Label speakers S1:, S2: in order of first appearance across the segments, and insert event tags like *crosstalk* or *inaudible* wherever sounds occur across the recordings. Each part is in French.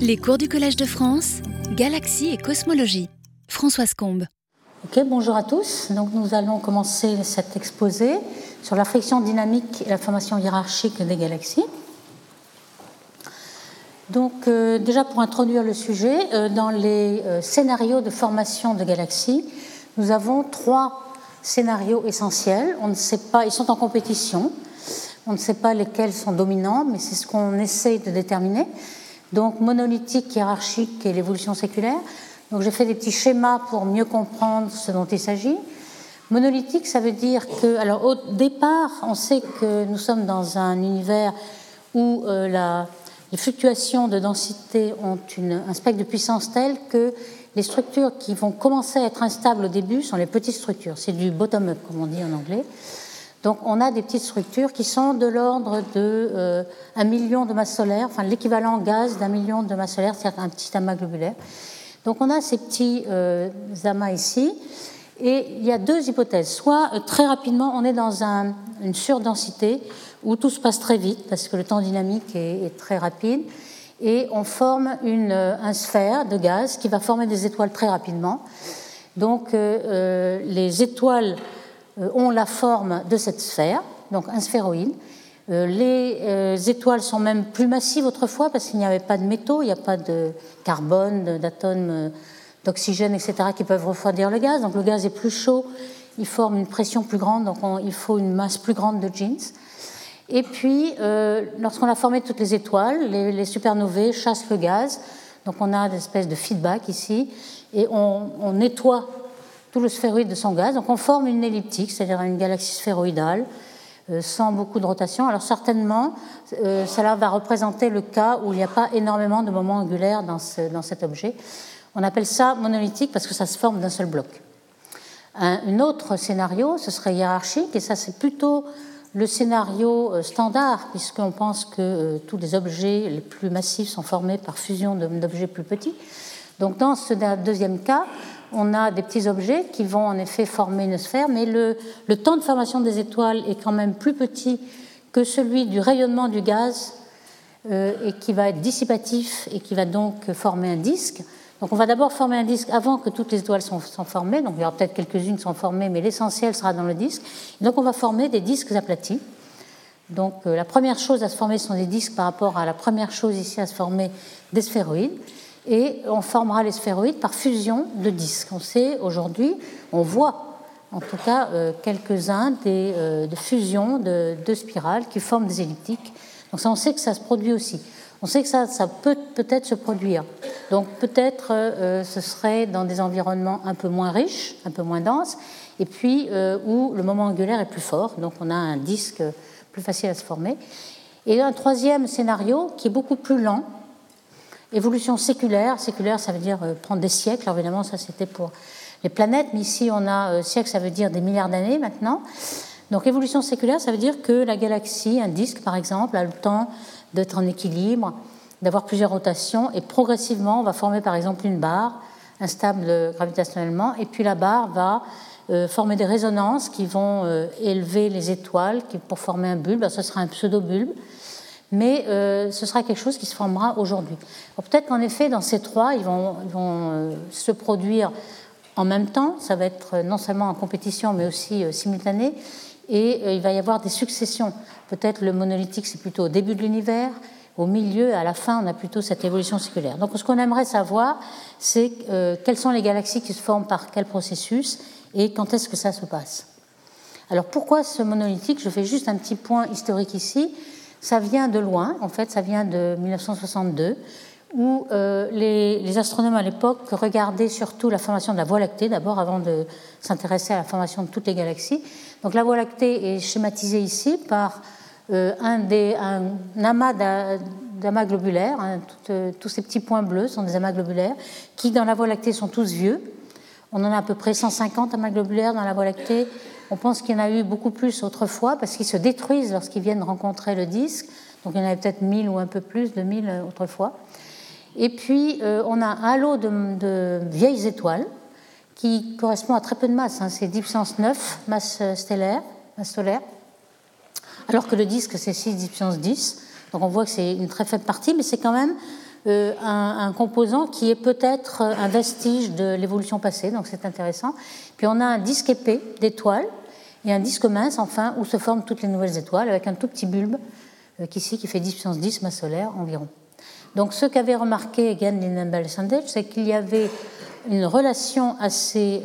S1: Les cours du Collège de France, Galaxie et Cosmologie. Françoise Combe.
S2: Ok, bonjour à tous. Donc nous allons commencer cet exposé sur la friction dynamique et la formation hiérarchique des galaxies. Donc euh, déjà pour introduire le sujet, euh, dans les euh, scénarios de formation de galaxies, nous avons trois scénarios essentiels. On ne sait pas, ils sont en compétition. On ne sait pas lesquels sont dominants, mais c'est ce qu'on essaye de déterminer. Donc monolithique, hiérarchique et l'évolution séculaire. Donc j'ai fait des petits schémas pour mieux comprendre ce dont il s'agit. Monolithique, ça veut dire que, alors au départ, on sait que nous sommes dans un univers où euh, les fluctuations de densité ont un spectre de puissance tel que les structures qui vont commencer à être instables au début sont les petites structures. C'est du bottom-up, comme on dit en anglais. Donc on a des petites structures qui sont de l'ordre de euh, 1 million de masses solaires, enfin l'équivalent gaz d'un million de masses solaires, c'est-à-dire un petit amas globulaire. Donc on a ces petits euh, amas ici, et il y a deux hypothèses. Soit euh, très rapidement, on est dans un, une surdensité où tout se passe très vite parce que le temps dynamique est, très rapide, et on forme une, euh, un sphère de gaz qui va former des étoiles très rapidement. Donc euh, les étoiles euh, ont la forme de cette sphère, donc un sphéroïde. Euh, les euh, étoiles sont même plus massives autrefois parce qu'il n'y avait pas de métaux, il n'y a pas de carbone, d'atomes, d'oxygène, etc., qui peuvent refroidir le gaz. Donc le gaz est plus chaud, il forme une pression plus grande, donc on, il faut une masse plus grande de jeans. Et puis, euh, lorsqu'on a formé toutes les étoiles, les, les, supernovae chassent le gaz, donc on a des espèces de feedback ici, et on nettoie tout le sphéroïde de son gaz. Donc on forme une elliptique, c'est-à-dire une galaxie sphéroïdale, euh, sans beaucoup de rotation. Alors certainement, euh, cela va représenter le cas où il n'y a pas énormément de moments angulaires dans, ce, dans, cet objet. On appelle ça monolithique parce que ça se forme d'un seul bloc. Un, autre scénario, ce serait hiérarchique, et ça c'est plutôt le scénario euh, standard, puisqu'on pense que tous les objets les plus massifs sont formés par fusion d'objets plus petits. Donc dans ce deuxième cas, on a des petits objets qui vont en effet former une sphère, mais le, temps de formation des étoiles est quand même plus petit que celui du rayonnement du gaz euh, et qui va être dissipatif et qui va donc former un disque. Donc on va d'abord former un disque avant que toutes les étoiles sont, formées, donc il y aura peut-être quelques-unes qui sont formées, mais l'essentiel sera dans le disque. Donc on va former des disques aplatis. Donc euh, la première chose à se former sont des disques par rapport à la première chose ici à se former des sphéroïdes et on formera les sphéroïdes par fusion de disques. On sait aujourd'hui, on voit en tout cas euh, quelques-uns des euh, de fusions de, spirales qui forment des elliptiques. Donc ça, on sait que ça se produit aussi. On sait que ça, peut peut-être se produire. Donc peut-être euh, ce serait dans des environnements un peu moins riches, un peu moins denses, et puis où le moment angulaire est plus fort. Donc on a un disque plus facile à se former. Et un troisième scénario qui est beaucoup plus lent, Évolution séculaire, séculaire ça veut dire euh, prendre des siècles, alors évidemment ça c'était pour les planètes, mais ici on a euh, siècle, ça veut dire des milliards d'années maintenant. Donc évolution séculaire, ça veut dire que la galaxie, un disque par exemple, a le temps d'être en équilibre, d'avoir plusieurs rotations, et progressivement on va former par exemple une barre instable gravitationnellement, et puis la barre va euh, former des résonances qui vont euh, élever les étoiles pour former un bulbe, ce sera un pseudo-bulbe mais euh, ce sera quelque chose qui se formera aujourd'hui. Peut-être qu'en effet, dans ces trois, ils vont, euh, se produire en même temps, ça va être non seulement en compétition, mais aussi euh, simultané, et euh, il va y avoir des successions. Peut-être le monolithique, c'est plutôt au début de l'univers, au milieu, à la fin, on a plutôt cette évolution circulaire. Donc ce qu'on aimerait savoir, c'est euh, quelles sont les galaxies qui se forment par quel processus et quand est-ce que ça se passe. Alors pourquoi ce monolithique? Je fais juste un petit point historique ici. Ça vient de loin, en fait, ça vient de 1962, où euh, les, astronomes à l'époque regardaient surtout la formation de la Voie lactée, d'abord avant de s'intéresser à la formation de toutes les galaxies. Donc la Voie lactée est schématisée ici par euh, un, amas d'amas globulaires. Hein, euh, tous ces petits points bleus sont des amas globulaires qui, dans la Voie lactée, sont tous vieux. On en a à peu près 150 amas globulaires dans la Voie lactée. On pense qu'il y en a eu beaucoup plus autrefois parce qu'ils se détruisent lorsqu'ils viennent rencontrer le disque. Donc il y en avait peut-être 1000 ou un peu plus de 1000 autrefois. Et puis euh, on a un halo de, vieilles étoiles qui correspond à très peu de masse. Hein. C'est 10 puissance 9 masse stellaire, masse solaire, alors que le disque c'est 6 10 puissance 10. Donc on voit que c'est une très faible partie, mais c'est quand même un, composant qui est peut-être un vestige de l'évolution passée, donc c'est intéressant. Puis on a un disque épais d'étoiles et un disque mince, enfin, où se forment toutes les nouvelles étoiles, avec un tout petit bulbe ici qui fait 10 puissance 10 masse solaire environ. Donc ce qu'avait remarqué Egan Lindenbell Sandage, c'est qu'il y avait une relation assez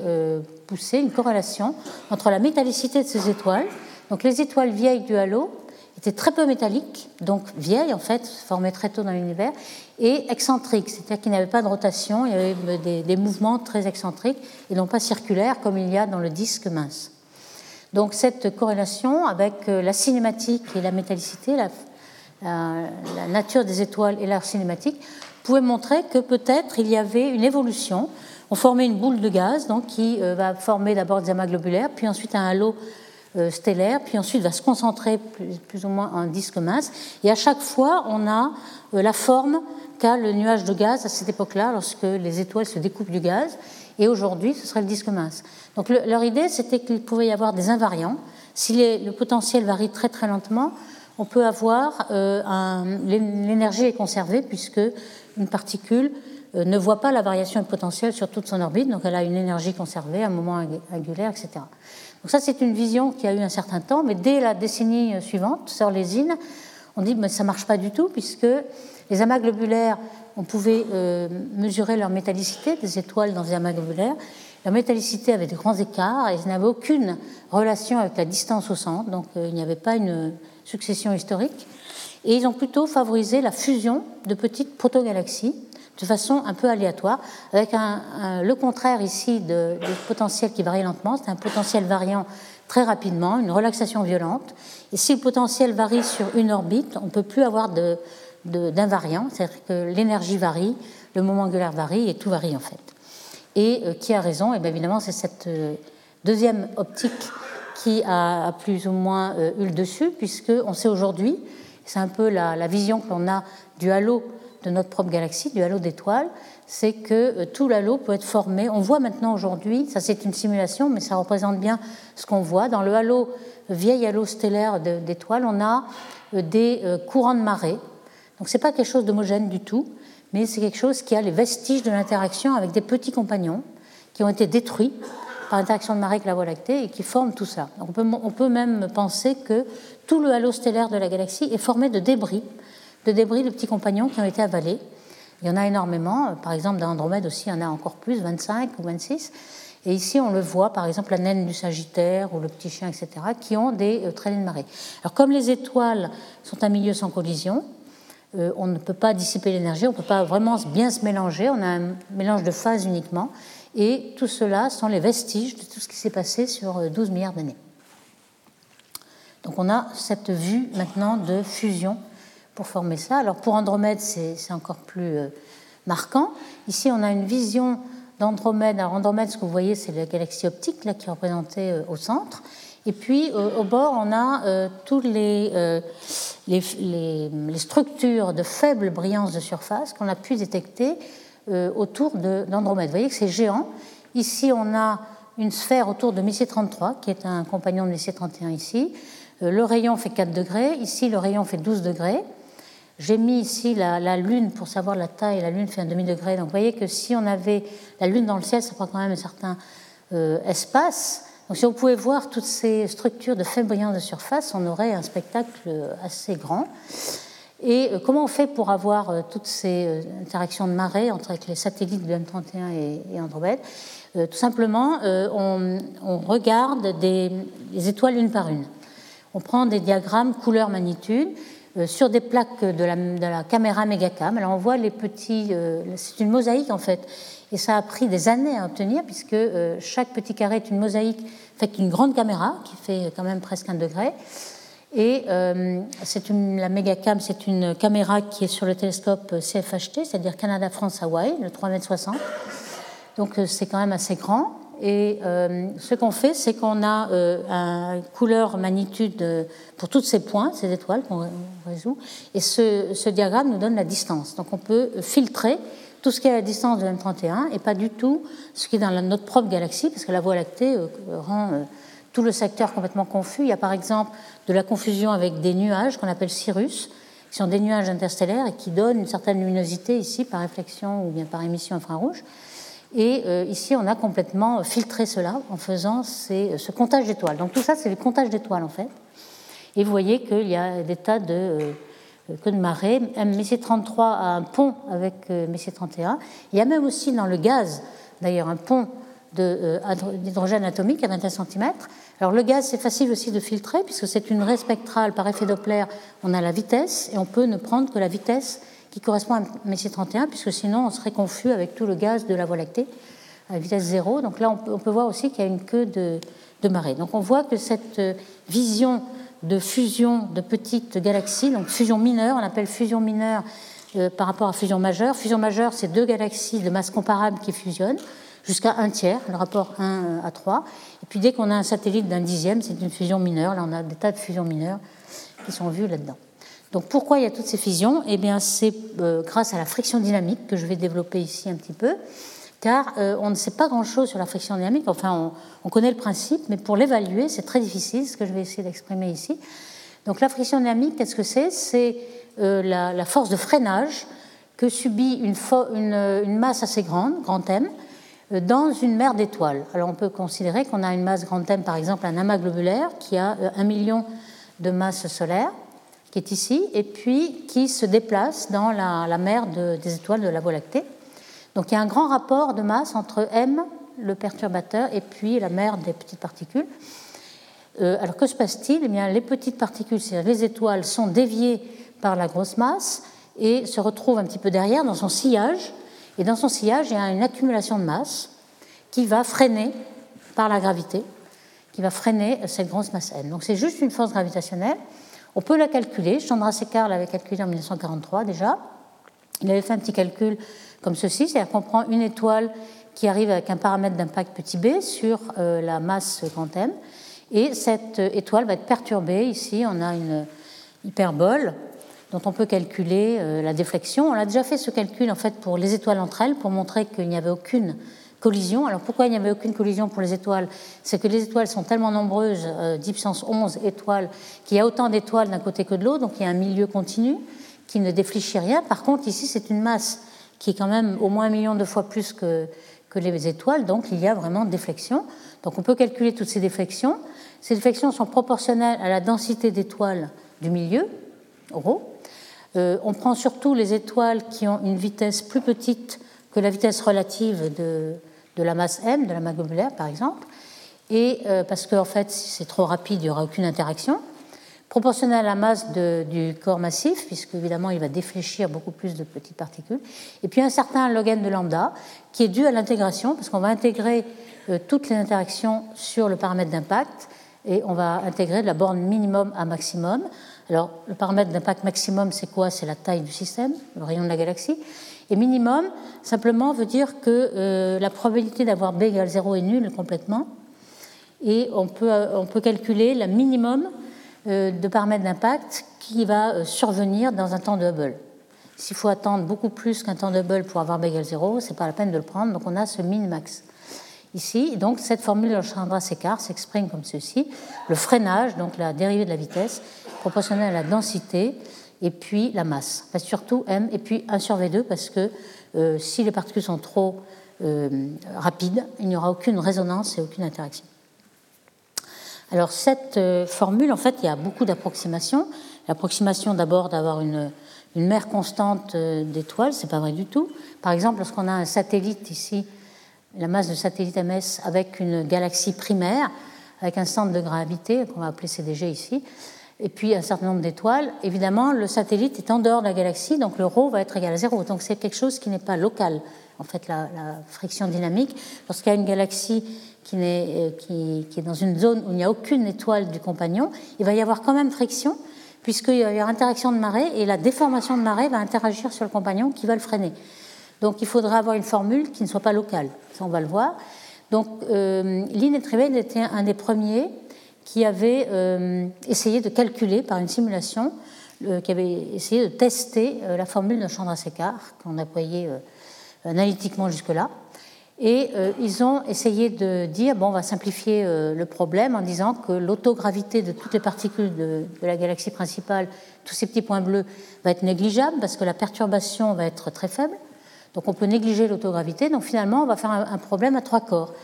S2: poussée, une corrélation entre la métallicité de ces étoiles. Donc les étoiles vieilles du halo étaient très peu métalliques, donc vieilles en fait, formées très tôt dans l'univers, et excentriques, c'est-à-dire qu'il n'y avait pas de rotation, il y avait des, mouvements très excentriques et non pas circulaires comme il y a dans le disque mince. Donc cette corrélation avec euh, la cinématique et la métallicité, la, la nature des étoiles et leur cinématique, pouvait montrer que peut-être il y avait une évolution. On formait une boule de gaz donc, qui euh, va former d'abord des amas globulaires, puis ensuite un halo stellaire, puis ensuite va se concentrer plus, ou moins en disque mince. Et à chaque fois, on a euh, la forme qu'a le nuage de gaz à cette époque-là, lorsque les étoiles se découpent du gaz. Et aujourd'hui, ce serait le disque mince. Donc leur idée, c'était qu'il pouvait y avoir des invariants. Si le potentiel varie très très lentement, on peut avoir euh, l'énergie est conservée puisque une particule ne voit pas la variation de potentiel sur toute son orbite, donc elle a une énergie conservée, un moment angulaire, etc. Donc ça, c'est une vision qui a eu un certain temps, mais dès la décennie suivante, sur les îles, on dit que ça ne marche pas du tout, puisque les amas globulaires, on pouvait euh, mesurer leur métallicité des étoiles dans les amas globulaires. La métallicité avait de grands écarts et n'avait aucune relation avec la distance au centre, donc euh, il n'y avait pas une succession historique. Et ils ont plutôt favorisé la fusion de petites protogalaxies de façon un peu aléatoire, avec le contraire ici de, potentiel qui varie lentement, c'est un potentiel variant très rapidement, une relaxation violente. Et si le potentiel varie sur une orbite, on ne peut plus avoir d'invariant, c'est-à-dire que l'énergie varie, le moment angulaire varie et tout varie en fait. Et euh, qui a raison? Et bien évidemment, c'est cette euh, deuxième optique qui a, plus ou moins euh, eu le dessus, puisqu'on sait aujourd'hui, c'est un peu la, la vision qu'on a du halo de notre propre galaxie, du halo d'étoiles, c'est que euh, tout l'halo peut être formé. On voit maintenant aujourd'hui, ça c'est une simulation, mais ça représente bien ce qu'on voit. Dans le halo, vieil halo stellaire d'étoiles, on a euh, des euh, courants de marée. Donc ce n'est pas quelque chose d'homogène du tout, mais c'est quelque chose qui a les vestiges de l'interaction avec des petits compagnons qui ont été détruits par l'interaction de marée avec la Voie lactée et qui forment tout ça. on, peut, on peut même penser que tout le halo stellaire de la galaxie est formé de débris de débris de petits compagnons qui ont été avalés. Il y en a énormément. Par exemple, dans Andromède aussi, il y en a encore plus, 25 ou 26. Et ici, on le voit, par exemple, la naine du Sagittaire ou le petit chien, etc., qui ont des euh, traînées de marée. Alors, comme les étoiles sont un milieu sans collision, euh, on ne peut pas dissiper l'énergie, on ne peut pas vraiment bien se mélanger, on a un mélange de phases uniquement. Et tout cela sont les vestiges de tout ce qui s'est passé sur 12 euh, milliards d'années. Donc, on a cette vue maintenant de fusion pour former ça. Alors pour Andromède, c'est encore plus euh, marquant. Ici, on a une vision d'Andromède. Alors Andromède, ce que vous voyez, c'est la galaxie optique là, qui est représentée euh, au centre. Et puis euh, au bord, on a toutes les, les, les, structures de faible brillance de surface qu'on a pu détecter autour d'Andromède. vous voyez que c'est géant. Ici, on a une sphère autour de Messier 33, qui est un compagnon de Messier 31 ici. Le rayon fait 4 degrés. Ici, le rayon fait 12 degrés. J'ai mis ici la, Lune pour savoir la taille. La Lune fait un demi-degré. Donc vous voyez que si on avait la Lune dans le ciel, ça prend quand même un certain euh, espace. Donc si on pouvait voir toutes ces structures de faible brillance de surface, on aurait un spectacle assez grand. Et euh, comment on fait pour avoir euh, toutes ces interactions de marée entre les satellites de M31 et, Andromède? Tout simplement, on, regarde des, des étoiles une par une. On prend des diagrammes couleur-magnitude euh, sur des plaques de la, de la, caméra Megacam. Alors on voit les petits, euh, c'est une mosaïque en fait, et ça a pris des années à obtenir puisque euh, chaque petit carré est une mosaïque faite d'une grande caméra qui fait quand même presque un degré. Et c'est une, la Megacam, c'est une caméra qui est sur le télescope CFHT, c'est-à-dire Canada-France-Hawaï, le 3,60 m. Donc c'est quand même assez grand. Et euh, ce qu'on fait, c'est qu'on a euh, une couleur magnitude pour tous ces points, ces étoiles qu'on résout, et ce, diagramme nous donne la distance. Donc on peut filtrer tout ce qui est à la distance de M31 et pas du tout ce qui est dans notre propre galaxie, parce que la Voie lactée euh, rend tout le secteur complètement confus. Il y a par exemple de la confusion avec des nuages qu'on appelle cirrus, qui sont des nuages interstellaires et qui donnent une certaine luminosité ici par réflexion ou bien par émission infrarouge. Et euh, ici, on a complètement filtré cela en faisant ce comptage d'étoiles. Donc tout ça, c'est le comptage d'étoiles en fait. Et vous voyez qu'il y a des tas de euh, queues de marée. Messier 33 a un pont avec euh, Messier 31. Il y a même aussi dans le gaz, d'ailleurs, un pont d'hydrogène atomique à 21 cm. Alors le gaz, c'est facile aussi de filtrer puisque c'est une raie spectrale par effet Doppler. On a la vitesse et on peut ne prendre que la vitesse qui correspond à Messier 31, puisque sinon on serait confus avec tout le gaz de la Voie lactée à vitesse zéro. Donc là, on peut, voir aussi qu'il y a une queue de, marée. Donc on voit que cette euh, vision de fusion de petites galaxies, donc fusion mineure, on appelle fusion mineure euh, par rapport à fusion majeure. Fusion majeure, c'est deux galaxies de masse comparable qui fusionnent jusqu'à un tiers, le rapport 1 euh, à 3. Et puis dès qu'on a un satellite d'un dixième, c'est une fusion mineure. Là, on a des tas de fusions mineures qui sont vues là-dedans. Donc pourquoi il y a toutes ces fusions Eh bien, c'est euh, grâce à la friction dynamique que je vais développer ici un petit peu, car euh, on ne sait pas grand-chose sur la friction dynamique. Enfin, on, connaît le principe, mais pour l'évaluer, c'est très difficile, ce que je vais essayer d'exprimer ici. Donc la friction dynamique, qu'est-ce que c'est? C'est euh, la, force de freinage que subit une, une, masse assez grande, grand M, dans une mer d'étoiles. Alors on peut considérer qu'on a une masse grand M, par exemple un amas globulaire qui a un million de masses solaires qui est ici, et puis qui se déplace dans la, mer des étoiles de la Voie lactée. Donc il y a un grand rapport de masse entre M, le perturbateur, et puis la mer des petites particules. Euh, alors que se passe-t-il? Eh bien, Les petites particules, c'est-à-dire les étoiles, sont déviées par la grosse masse et se retrouvent un petit peu derrière dans son sillage. Et dans son sillage, il y a une accumulation de masse qui va freiner par la gravité, qui va freiner cette grosse masse M. Donc c'est juste une force gravitationnelle. On peut la calculer. Chandrasekhar l'avait calculé en 1943 déjà. Il avait fait un petit calcul comme ceci, c'est-à-dire qu'on prend une étoile qui arrive avec un paramètre d'impact petit b sur euh, la masse grand M, et cette euh, étoile va être perturbée. Ici, on a une hyperbole dont on peut calculer euh, la déflexion. On a déjà fait ce calcul en fait pour les étoiles entre elles pour montrer qu'il n'y avait aucune collision. Alors pourquoi il n'y avait aucune collision pour les étoiles? C'est que les étoiles sont tellement nombreuses, euh, 10 puissance 11 étoiles, qu'il y a autant d'étoiles d'un côté que de l'autre, donc il y a un milieu continu qui ne défléchit rien. Par contre, ici, c'est une masse qui est quand même au moins un million de fois plus que, les étoiles, donc il y a vraiment déflexion. Donc on peut calculer toutes ces déflexions. Ces déflexions sont proportionnelles à la densité d'étoiles du milieu, rho. Euh, on prend surtout les étoiles qui ont une vitesse plus petite que la vitesse relative de, de la masse m, de la masse globulaire par exemple, et euh, parce qu'en fait, si c'est trop rapide, il n'y aura aucune interaction, proportionnelle à la masse du corps massif, puisque évidemment il va défléchir beaucoup plus de petites particules, et puis un certain log n de lambda, qui est dû à l'intégration, parce qu'on va intégrer euh, toutes les interactions sur le paramètre d'impact, et on va intégrer de la borne minimum à maximum. Alors, le paramètre d'impact maximum, c'est quoi? C'est la taille du système, le rayon de la galaxie. Et minimum, simplement, veut dire que euh, la probabilité d'avoir B égale 0 est nulle complètement. Et on peut, euh, on peut calculer le minimum euh, de paramètres d'impact qui va survenir dans un temps de Hubble. S'il faut attendre beaucoup plus qu'un temps de Hubble pour avoir B égale 0, ce n'est pas la peine de le prendre. Donc on a ce min-max ici. Donc cette formule de Chandra-Séquard s'exprime comme ceci. Le freinage, donc la dérivée de la vitesse, proportionnelle à la densité et puis la masse, surtout m, et puis 1 sur v2, parce que euh, si les particules sont trop euh, rapides, il n'y aura aucune résonance et aucune interaction. Alors cette euh, formule, en fait, il y a beaucoup d'approximations. L'approximation d'abord d'avoir une, mer constante d'étoiles, c'est pas vrai du tout. Par exemple, lorsqu'on a un satellite ici, la masse de satellite MS avec une galaxie primaire, avec un centre de gravité qu'on va appeler CDG ici, et puis un certain nombre d'étoiles, évidemment, le satellite est en dehors de la galaxie, donc le ρ va être égal à zéro. Donc c'est quelque chose qui n'est pas local, en fait, la, friction dynamique. Lorsqu'il y a une galaxie qui, est, euh, qui, est dans une zone où il n'y a aucune étoile du compagnon, il va y avoir quand même friction, puisqu'il y avoir interaction de marée, et la déformation de marée va interagir sur le compagnon qui va le freiner. Donc il faudra avoir une formule qui ne soit pas locale, ça on va le voir. Donc euh, était un des premiers qui avait euh, essayé de calculer par une simulation, euh, qui avait essayé de tester euh, la formule de Chandrasekhar, qu'on a employée analytiquement jusque-là. Et euh, ils ont essayé de dire, bon, on va simplifier euh, le problème en disant que l'autogravité de toutes les particules de, la galaxie principale, tous ces petits points bleus, va être négligeable parce que la perturbation va être très faible. Donc on peut négliger l'autogravité. Donc finalement, on va faire un, problème à trois corps.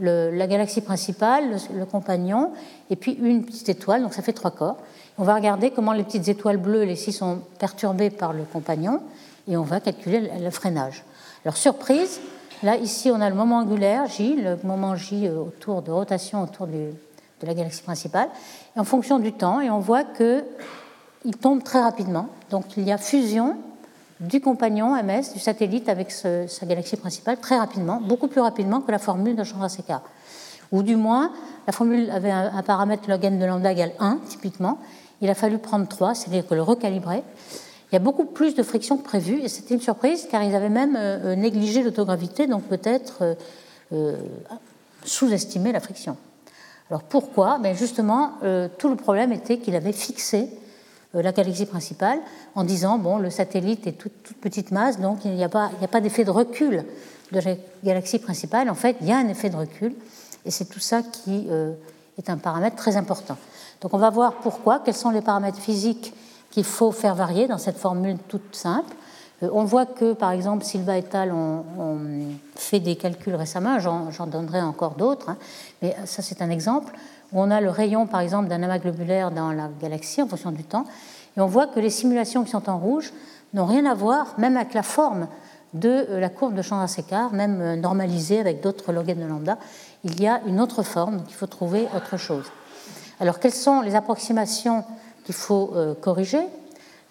S2: La galaxie principale, le, compagnon, et puis une petite étoile, donc ça fait trois corps. On va regarder comment les petites étoiles bleues, les six, sont perturbées par le compagnon, et on va calculer le freinage. Alors surprise, Là, ici, on a le moment angulaire, J, le moment J euh, autour de rotation autour de la galaxie principale, en fonction du temps, et on voit qu'il tombe très rapidement. Donc il y a fusion du compagnon MS, du satellite, avec sa galaxie principale très rapidement, beaucoup plus rapidement que la formule de Chandrasekhar. Ou du moins, la formule avait un, paramètre log n de lambda égale 1, typiquement. Il a fallu prendre 3, c'est-à-dire que le recalibrer. Il y a beaucoup plus de friction que prévu, et c'était une surprise car ils avaient même euh, euh, négligé l'autogravité, donc peut-être euh, sous-estimé la friction. Alors pourquoi? Ben Justement, tout le problème était qu'il avait fixé la galaxie principale en disant bon, le satellite est toute, petite masse, donc il n'y a pas, pas d'effet de recul de la galaxie principale. En fait, il y a un effet de recul, et c'est tout ça qui est un paramètre très important. Donc on va voir pourquoi, quels sont les paramètres physiques qu'il faut faire varier dans cette formule toute simple. Euh, on voit que, par exemple, Silva et al. ont, fait des calculs récemment, j'en donnerai encore d'autres, hein. mais ça c'est un exemple, où on a le rayon, par exemple, d'un amas globulaire dans la galaxie en fonction du temps, et on voit que les simulations qui sont en rouge n'ont rien à voir, même avec la forme de euh, la courbe de Chandrasekhar, même euh, normalisée avec d'autres log de lambda, il y a une autre forme, donc il faut trouver autre chose. Alors, quelles sont les approximations qu'il faut euh, corriger?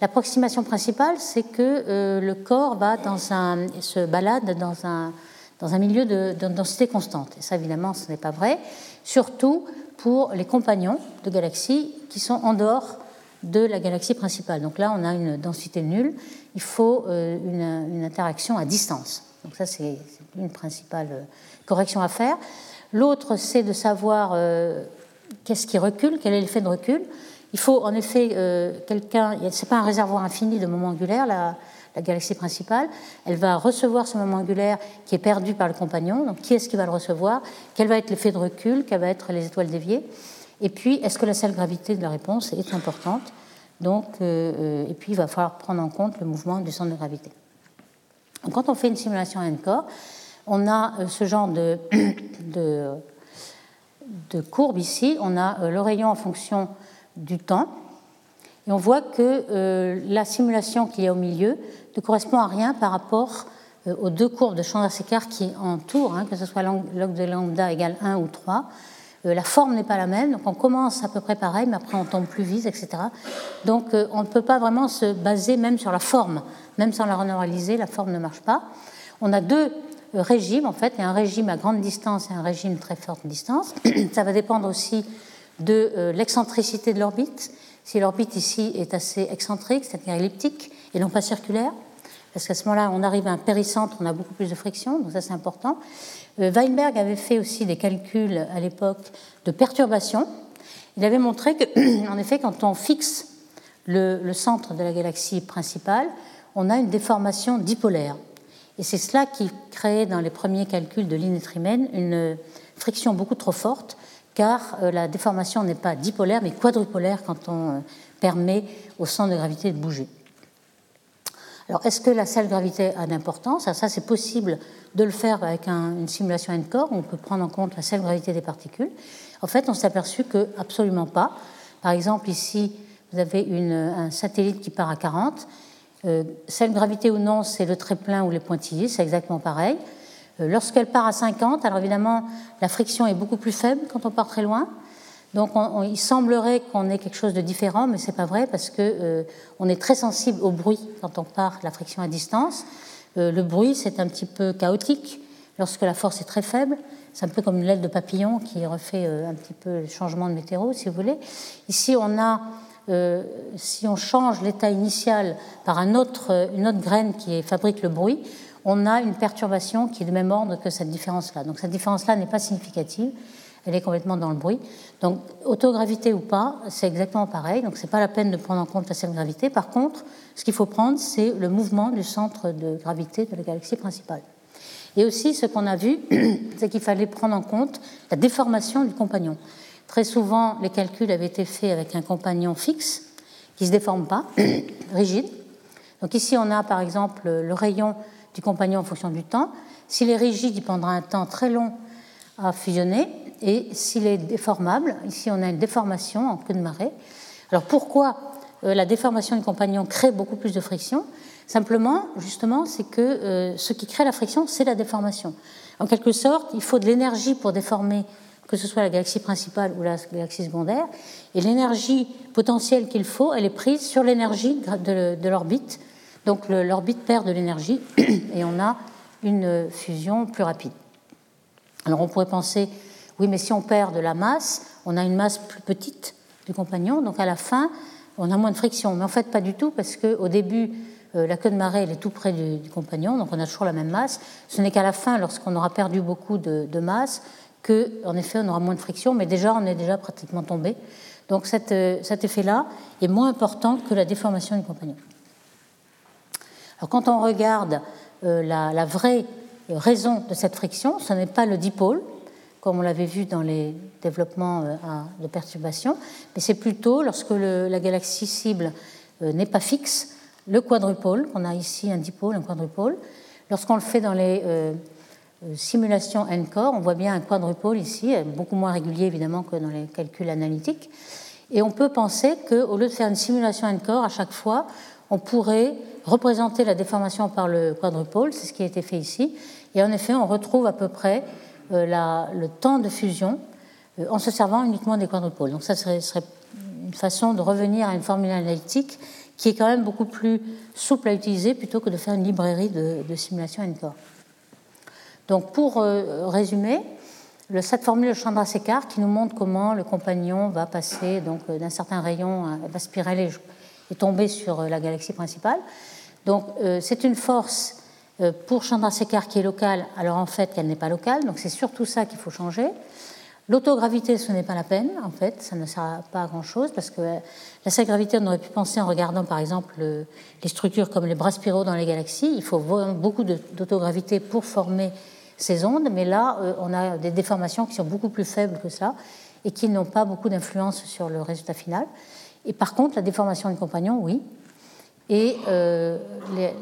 S2: L'approximation principale, c'est que le corps va dans se balade dans un, dans un milieu de, densité constante. Et ça, évidemment, ce n'est pas vrai, surtout pour les compagnons de galaxies qui sont en dehors de la galaxie principale. Donc là, on a une densité nulle. Il faut euh, une, interaction à distance. Donc ça, c'est une principale correction à faire. L'autre, c'est de savoir qu'est-ce qui recule, quel est l'effet de recul. Il faut en effet euh, quelqu'un, ce n'est pas un réservoir infini de moments angulaires, la, galaxie principale, elle va recevoir ce moment angulaire qui est perdu par le compagnon, donc qui est-ce qui va le recevoir, quel va être l'effet de recul, quelles vont être les étoiles déviées, et puis est-ce que la seule gravité de la réponse est importante, donc, euh, euh, et puis il va falloir prendre en compte le mouvement du centre de gravité. quand on fait une simulation à n-corps, on a ce genre *coughs* de, de courbe ici, on a le rayon en fonction du temps. Et on voit que euh, la simulation qu'il y a au milieu ne correspond à rien par rapport euh, aux deux courbes de Chandrasekhar qui entourent, hein, que ce soit log de lambda égale 1 ou 3. Euh, la forme n'est pas la même, donc on commence à peu près pareil, mais après on tombe plus vite, etc. Donc on ne peut pas vraiment se baser même sur la forme, même sans la renormaliser, la forme ne marche pas. On a deux régimes en fait, a un régime à grande distance et un régime très forte distance. *clears throat* Ça va dépendre aussi de l'excentricité de l'orbite. Si l'orbite ici est assez excentrique, c'est-à-dire elliptique, et non pas circulaire, parce qu'à ce moment-là, on arrive à un péricentre, on a beaucoup plus de friction, donc ça c'est important. Euh, Weinberg avait fait aussi des calculs à l'époque de perturbation. Il avait montré que, *clears throat* en effet, quand on fixe le, centre de la galaxie principale, on a une déformation dipolaire. Et c'est cela qui crée dans les premiers calculs de l'inétrimène une friction beaucoup trop forte car euh, la déformation n'est pas dipolaire mais quadrupolaire quand on euh, permet au centre de gravité de bouger. Alors, est-ce que la seule gravité a d'importance? Ça, c'est possible de le faire avec une simulation N-core. On peut prendre en compte la seule gravité des particules. En fait, on s'est aperçu que absolument pas. Par exemple, ici, vous avez un satellite qui part à 40. Euh, gravité ou non, c'est le trait plein ou les pointillés, c'est exactement pareil. Euh, lorsqu'elle part à 50, alors évidemment, la friction est beaucoup plus faible quand on part très loin. Donc il semblerait qu'on ait quelque chose de différent, mais ce n'est pas vrai parce qu'on euh, est très sensible au bruit quand on part la friction à distance. Euh, le bruit, c'est un petit peu chaotique lorsque la force est très faible. C'est un peu comme une l'aile de papillon qui refait un petit peu le changement de météo, si vous voulez. Ici, on a, si on change l'état initial par une autre graine qui fabrique le bruit, on a une perturbation qui est de même ordre que cette différence-là. Donc cette différence-là n'est pas significative, elle est complètement dans le bruit. Donc autogravité ou pas, c'est exactement pareil, donc ce n'est pas la peine de prendre en compte la seule gravité. Par contre, ce qu'il faut prendre, c'est le mouvement du centre de gravité de la galaxie principale. Et aussi, ce qu'on a vu, *clears throat* c'est qu'il fallait prendre en compte la déformation du compagnon. Très souvent, les calculs avaient été faits avec un compagnon fixe, qui ne se déforme pas, *clears throat* rigide. Donc ici, on a par exemple le rayon du compagnon en fonction du temps. S'il est rigide, il prendra un temps très long à fusionner. Et s'il est déformable, ici on a une déformation en queue de marée. Alors pourquoi euh, la déformation du compagnon crée beaucoup plus de friction? Simplement, justement, c'est que euh, ce qui crée la friction, c'est la déformation. En quelque sorte, il faut de l'énergie pour déformer, que ce soit la galaxie principale ou la galaxie secondaire. Et l'énergie potentielle qu'il faut, elle est prise sur l'énergie de, l'orbite. Donc l'orbite perd de l'énergie *clears throat* et on a une fusion plus rapide. Alors on pourrait penser, oui, mais si on perd de la masse, on a une masse plus petite du compagnon, donc à la fin, on a moins de friction. Mais en fait, pas du tout, parce qu'au début, euh, la queue de marée, elle est tout près du, compagnon, donc on a toujours la même masse. Ce n'est qu'à la fin, lorsqu'on aura perdu beaucoup de, masse, que, en effet, on aura moins de friction, mais déjà, on est déjà pratiquement tombé. Donc euh, cet effet-là est moins important que la déformation du compagnon. Alors quand on regarde euh, la, vraie raison de cette friction, ce n'est pas le dipôle, comme on l'avait vu dans les développements de perturbation, mais c'est plutôt lorsque la galaxie cible n'est pas fixe, le quadrupôle, on a ici un dipôle, un quadrupôle. Lorsqu'on le fait dans les euh, euh, simulations NCORE, on voit bien un quadrupôle ici, beaucoup moins régulier évidemment que dans les calculs analytiques. Et on peut penser qu'au lieu de faire une simulation NCORE, à chaque fois, on pourrait représenter la déformation par le quadrupôle, c'est ce qui a été fait ici. Et en effet, on retrouve à peu près euh, le temps de fusion en se servant uniquement des quadrupôles. Donc ça serait, une façon de revenir à une formule analytique qui est quand même beaucoup plus souple à utiliser plutôt que de faire une librairie de, simulation NCORE. Donc pour euh, résumer, cette formule de Chandrasekhar qui nous montre comment le compagnon va passer euh, d'un certain rayon, euh, va spiraler et tomber sur la galaxie principale. Donc c'est une force pour Chandrasekhar qui est locale, alors en fait qu'elle n'est pas locale, donc c'est surtout ça qu'il faut changer. L'autogravité, ce n'est pas la peine, en fait, ça ne sert pas à grand-chose, parce que la seule gravité, on aurait pu penser en regardant, par exemple, les structures comme les bras spiraux dans les galaxies. Il faut beaucoup d'autogravité pour former ces ondes, mais là, euh, on a des déformations qui sont beaucoup plus faibles que ça et qui n'ont pas beaucoup d'influence sur le résultat final. Et par contre, la déformation du compagnon, oui. Et euh,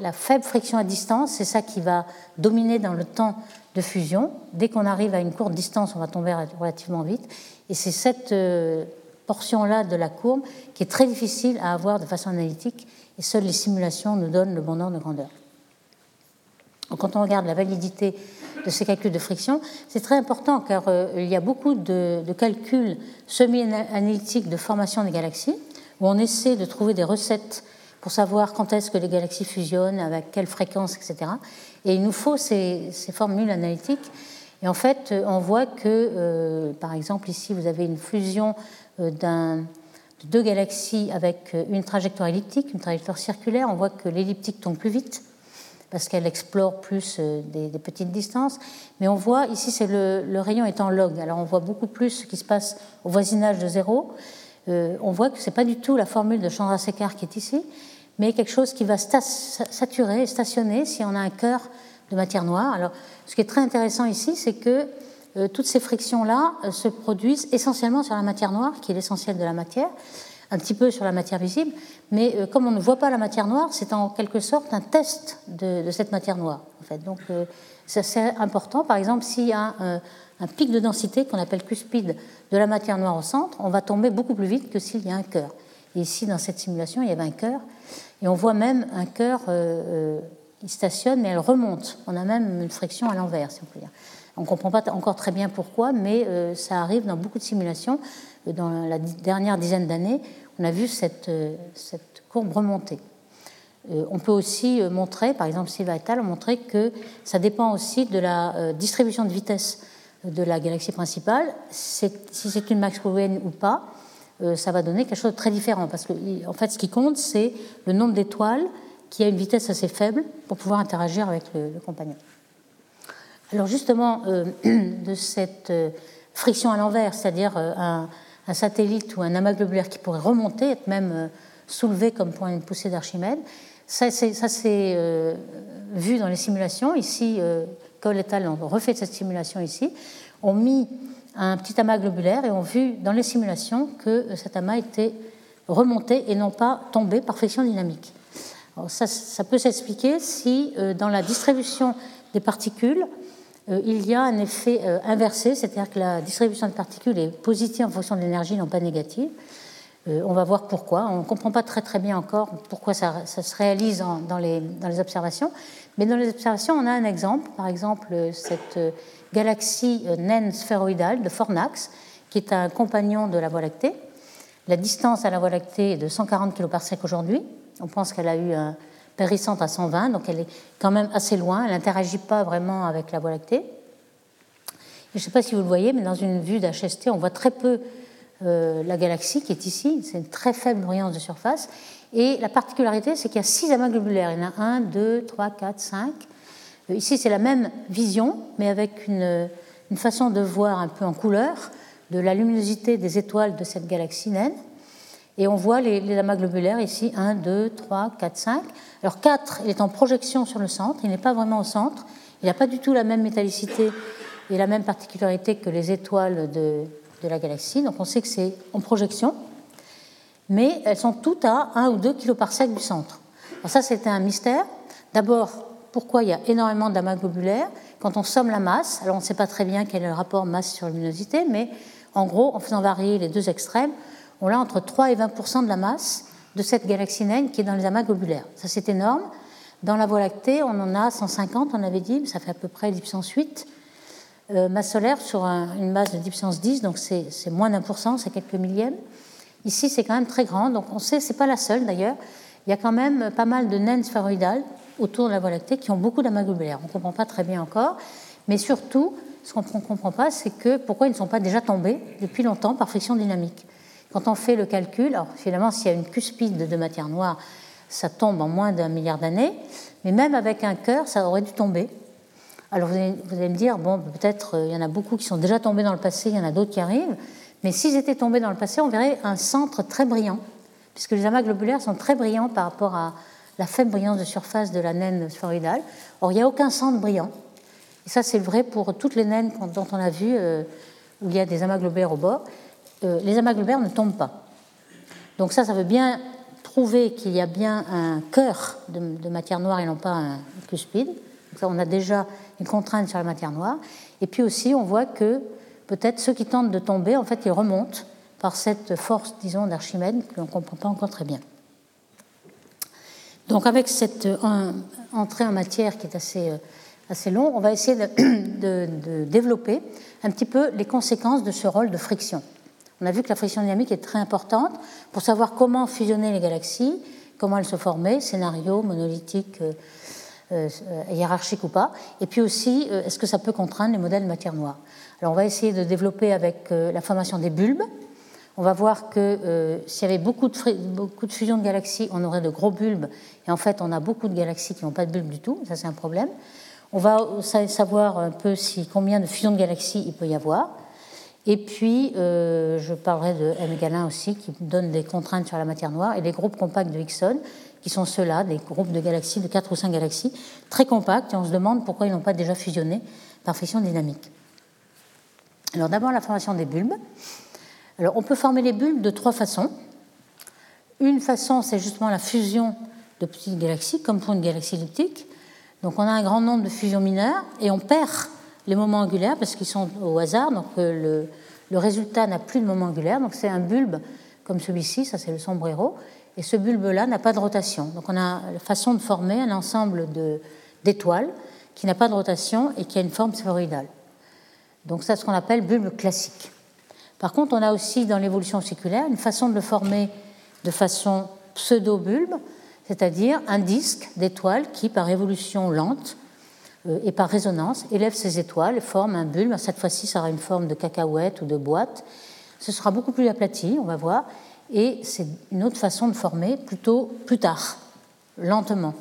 S2: la faible friction à distance, c'est ça qui va dominer dans le temps de fusion. Dès qu'on arrive à une courte distance, on va tomber relativement vite. Et c'est cette euh, portion-là de la courbe qui est très difficile à avoir de façon analytique et seules les simulations nous donnent le bon ordre de grandeur. quand on regarde la validité de ces calculs de friction, c'est très important car euh, il y a beaucoup de, de calculs semi-analytiques de formation des galaxies où on essaie de trouver des recettes pour savoir quand est-ce que les galaxies fusionnent, avec quelle fréquence, etc. Et il nous faut ces, formules analytiques. Et en fait, on voit que, euh, par exemple, ici, vous avez une fusion euh, de deux galaxies avec euh, une trajectoire elliptique, une trajectoire circulaire. On voit que l'elliptique tombe plus vite parce qu'elle explore plus des, petites distances. Mais on voit, ici, c'est le, le, rayon est en log. Alors on voit beaucoup plus ce qui se passe au voisinage de zéro. On voit que ce n'est pas du tout la formule de Chandrasekhar qui est ici, mais quelque chose qui va saturer, stationner si on a un cœur de matière noire. Alors, ce qui est très intéressant ici, c'est que euh, toutes ces frictions-là euh, se produisent essentiellement sur la matière noire, qui est l'essentiel de la matière, un petit peu sur la matière visible, mais euh, comme on ne voit pas la matière noire, c'est en quelque sorte un test de, cette matière noire. En fait. Donc, c'est important. Par exemple, s'il y a un, un pic de densité qu'on appelle cuspide de la matière noire au centre, on va tomber beaucoup plus vite que s'il y a un cœur. Ici, dans cette simulation, il y avait un cœur. Et on voit même un cœur, euh, euh, il stationne, mais elle remonte. On a même une friction à l'envers, si on peut dire. On ne comprend pas encore très bien pourquoi, mais euh, ça arrive dans beaucoup de simulations. Dans la dernière dizaine d'années, on a vu cette, cette courbe remonter. on peut aussi montrer, par exemple, Silva et al. ont montré que ça dépend aussi de la distribution de vitesse de la galaxie principale, si c'est une Maxwellienne ou pas. Euh, ça va donner quelque chose de très différent. Parce que, en fait, ce qui compte, c'est le nombre d'étoiles qui a une vitesse assez faible pour pouvoir interagir avec le, compagnon. Alors, justement, euh, *clears throat* de cette euh, friction à l'envers, c'est-à-dire un, satellite ou un amas globulaire qui pourrait remonter, être même soulevé comme pour une poussée d'Archimède, ça c'est vu dans les simulations. Ici, et al. ont refait cette simulation ici, ont mis un petit amas globulaire et ont vu dans les simulations que cet amas était remonté et non pas tombé par friction dynamique. ça, ça, peut s'expliquer si euh, dans la distribution des particules, euh, il y a un effet euh, inversé, c'est-à-dire que la distribution des particules est positive en fonction de l'énergie, non pas négative. on va voir pourquoi. On ne comprend pas très très bien encore pourquoi ça, se réalise dans, les, dans, les, observations. Mais dans les observations, on a un exemple. Par exemple, cette galaxie naine sphéroïdale de Fornax, qui est un compagnon de la Voie lactée. La distance à la Voie lactée est de 140 km par sec aujourd'hui. On pense qu'elle a eu un péricentre à 120, donc elle est quand même assez loin. Elle n'interagit pas vraiment avec la Voie lactée. je ne sais pas si vous le voyez, mais dans une vue d'HST, on voit très peu euh, la galaxie qui est ici. C'est une très faible brillance de surface. Et la particularité, c'est qu'il y a six amas globulaires. Il y en a un, deux, trois, quatre, cinq. Euh, ici, c'est la même vision, mais avec une, façon de voir un peu en couleur de la luminosité des étoiles de cette galaxie naine. Et on voit les, amas globulaires ici, 1, 2, 3, 4, 5. Alors 4, il est en projection sur le centre, il n'est pas vraiment au centre, il n'a pas du tout la même métallicité et la même particularité que les étoiles de la galaxie, donc on sait que c'est en projection, mais elles sont toutes à 1 ou 2 kg par sec du centre. Alors ça, c'était un mystère. D'abord, pourquoi il y a énormément d'amas globulaires Quand on somme la masse, alors on ne sait pas très bien quel est le rapport masse sur luminosité, mais en gros, en faisant varier les deux extrêmes, on a entre 3 et 20% de la masse de cette galaxie naine qui est dans les amas globulaires. Ça, c'est énorme. Dans la Voie lactée, on en a 150, on avait dit, ça fait à peu près 10 puissance 8. Euh, masse solaire sur une masse de 10 puissance 10, donc c'est moins d'un pour cent, c'est quelques millièmes. Ici, c'est quand même très grand, donc on sait, c'est pas la seule d'ailleurs. Il y a quand même pas mal de naines sphéroïdales autour de la Voie lactée qui ont beaucoup d'amas globulaires. On ne comprend pas très bien encore, mais surtout, ce qu'on ne comprend pas, c'est que pourquoi ils ne sont pas déjà tombés depuis longtemps par friction dynamique. Quand on fait le calcul, alors finalement, s'il y a une cuspide de matière noire, ça tombe en moins d'un milliard d'années, mais même avec un cœur, ça aurait dû tomber. Alors vous allez, me dire, bon, peut-être euh, il y en a beaucoup qui sont déjà tombés dans le passé, il y en a d'autres qui arrivent, mais s'ils étaient tombés dans le passé, on verrait un centre très brillant, puisque les amas globulaires sont très brillants par rapport à la faible brillance de surface de la naine sphéroïdale. Or, il n'y a aucun centre brillant. Et ça, c'est vrai pour toutes les naines dont on a vu, euh, où il y a des amas globulaires au bord. Euh, les amas globulaires ne tombent pas. Donc ça, ça veut bien prouver qu'il y a bien un cœur de, matière noire et non pas un cuspide. Donc ça, on a déjà une contrainte sur la matière noire. Et puis aussi, on voit que peut-être ceux qui tentent de tomber, en fait, ils remontent par cette force, disons, d'Archimède que l'on ne comprend pas encore très bien. Donc avec cette entrée en matière qui est assez, euh, assez long, on va essayer *coughs* de, développer un petit peu les conséquences de ce rôle de friction. On a vu que la friction dynamique est très importante pour savoir comment fusionner les galaxies, comment elles se formaient, scénario monolithique, euh, hiérarchique ou pas, et puis aussi est-ce que ça peut contraindre les modèles de matière noire. Alors on va essayer de développer avec la formation des bulbes, on va voir que euh, s'il y avait beaucoup de, beaucoup de fusion de galaxies, on aurait de gros bulbes. Et en fait, on a beaucoup de galaxies qui n'ont pas de bulbes du tout. Ça, c'est un problème. On va savoir un peu si, combien de fusions de galaxies il peut y avoir. Et puis, euh, je parlerai de M égale 1 aussi, qui donne des contraintes sur la matière noire, et les groupes compacts de Hickson, qui sont ceux-là, des groupes de galaxies, de 4 ou 5 galaxies, très compacts, et on se demande pourquoi ils n'ont pas déjà fusionné par friction dynamique. Alors d'abord, la formation des bulbes. Alors, on peut former les bulbes de trois façons. Une façon, c'est justement la fusion de petites galaxies, comme pour une galaxie elliptique. Donc, on a un grand nombre de fusions mineures et on perd les moments angulaires parce qu'ils sont au hasard. Donc, euh, le, résultat n'a plus de moment angulaire. Donc, c'est un bulbe comme celui-ci, ça c'est le sombrero. Et ce bulbe-là n'a pas de rotation. Donc, on a la façon de former un ensemble d'étoiles qui n'a pas de rotation et qui a une forme sphéroïdale. Donc, c'est ce qu'on appelle bulbe classique. Par contre, on a aussi dans l'évolution séculaire une façon de le former de façon pseudo-bulbe, c'est-à-dire un disque d'étoiles qui, par évolution lente euh, et par résonance, élève ces étoiles et forme un bulbe. Cette fois-ci, ça aura une forme de cacahuète ou de boîte. Ce sera beaucoup plus aplati, on va voir, et c'est une autre façon de former plutôt plus tard, lentement.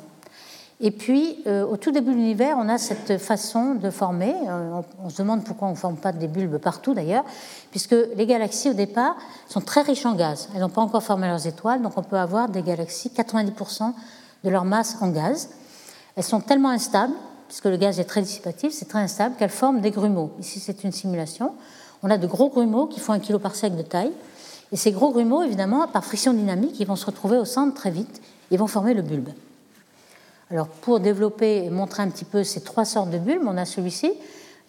S2: Et puis, euh, au tout début de l'univers, on a cette façon de former. Euh, on, se demande pourquoi on ne forme pas des bulbes partout d'ailleurs, puisque les galaxies au départ sont très riches en gaz. Elles n'ont pas encore formé leurs étoiles, donc on peut avoir des galaxies, 90% de leur masse en gaz. Elles sont tellement instables puisque le gaz est très dissipatif, c'est très instable, qu'elle forme des grumeaux. Ici, c'est une simulation. On a de gros grumeaux qui font un kilo par sec de taille. Et ces gros grumeaux, évidemment, par friction dynamique, ils vont se retrouver au centre très vite. Ils vont former le bulbe. Alors, pour développer et montrer un petit peu ces trois sortes de bulbes, on a celui-ci.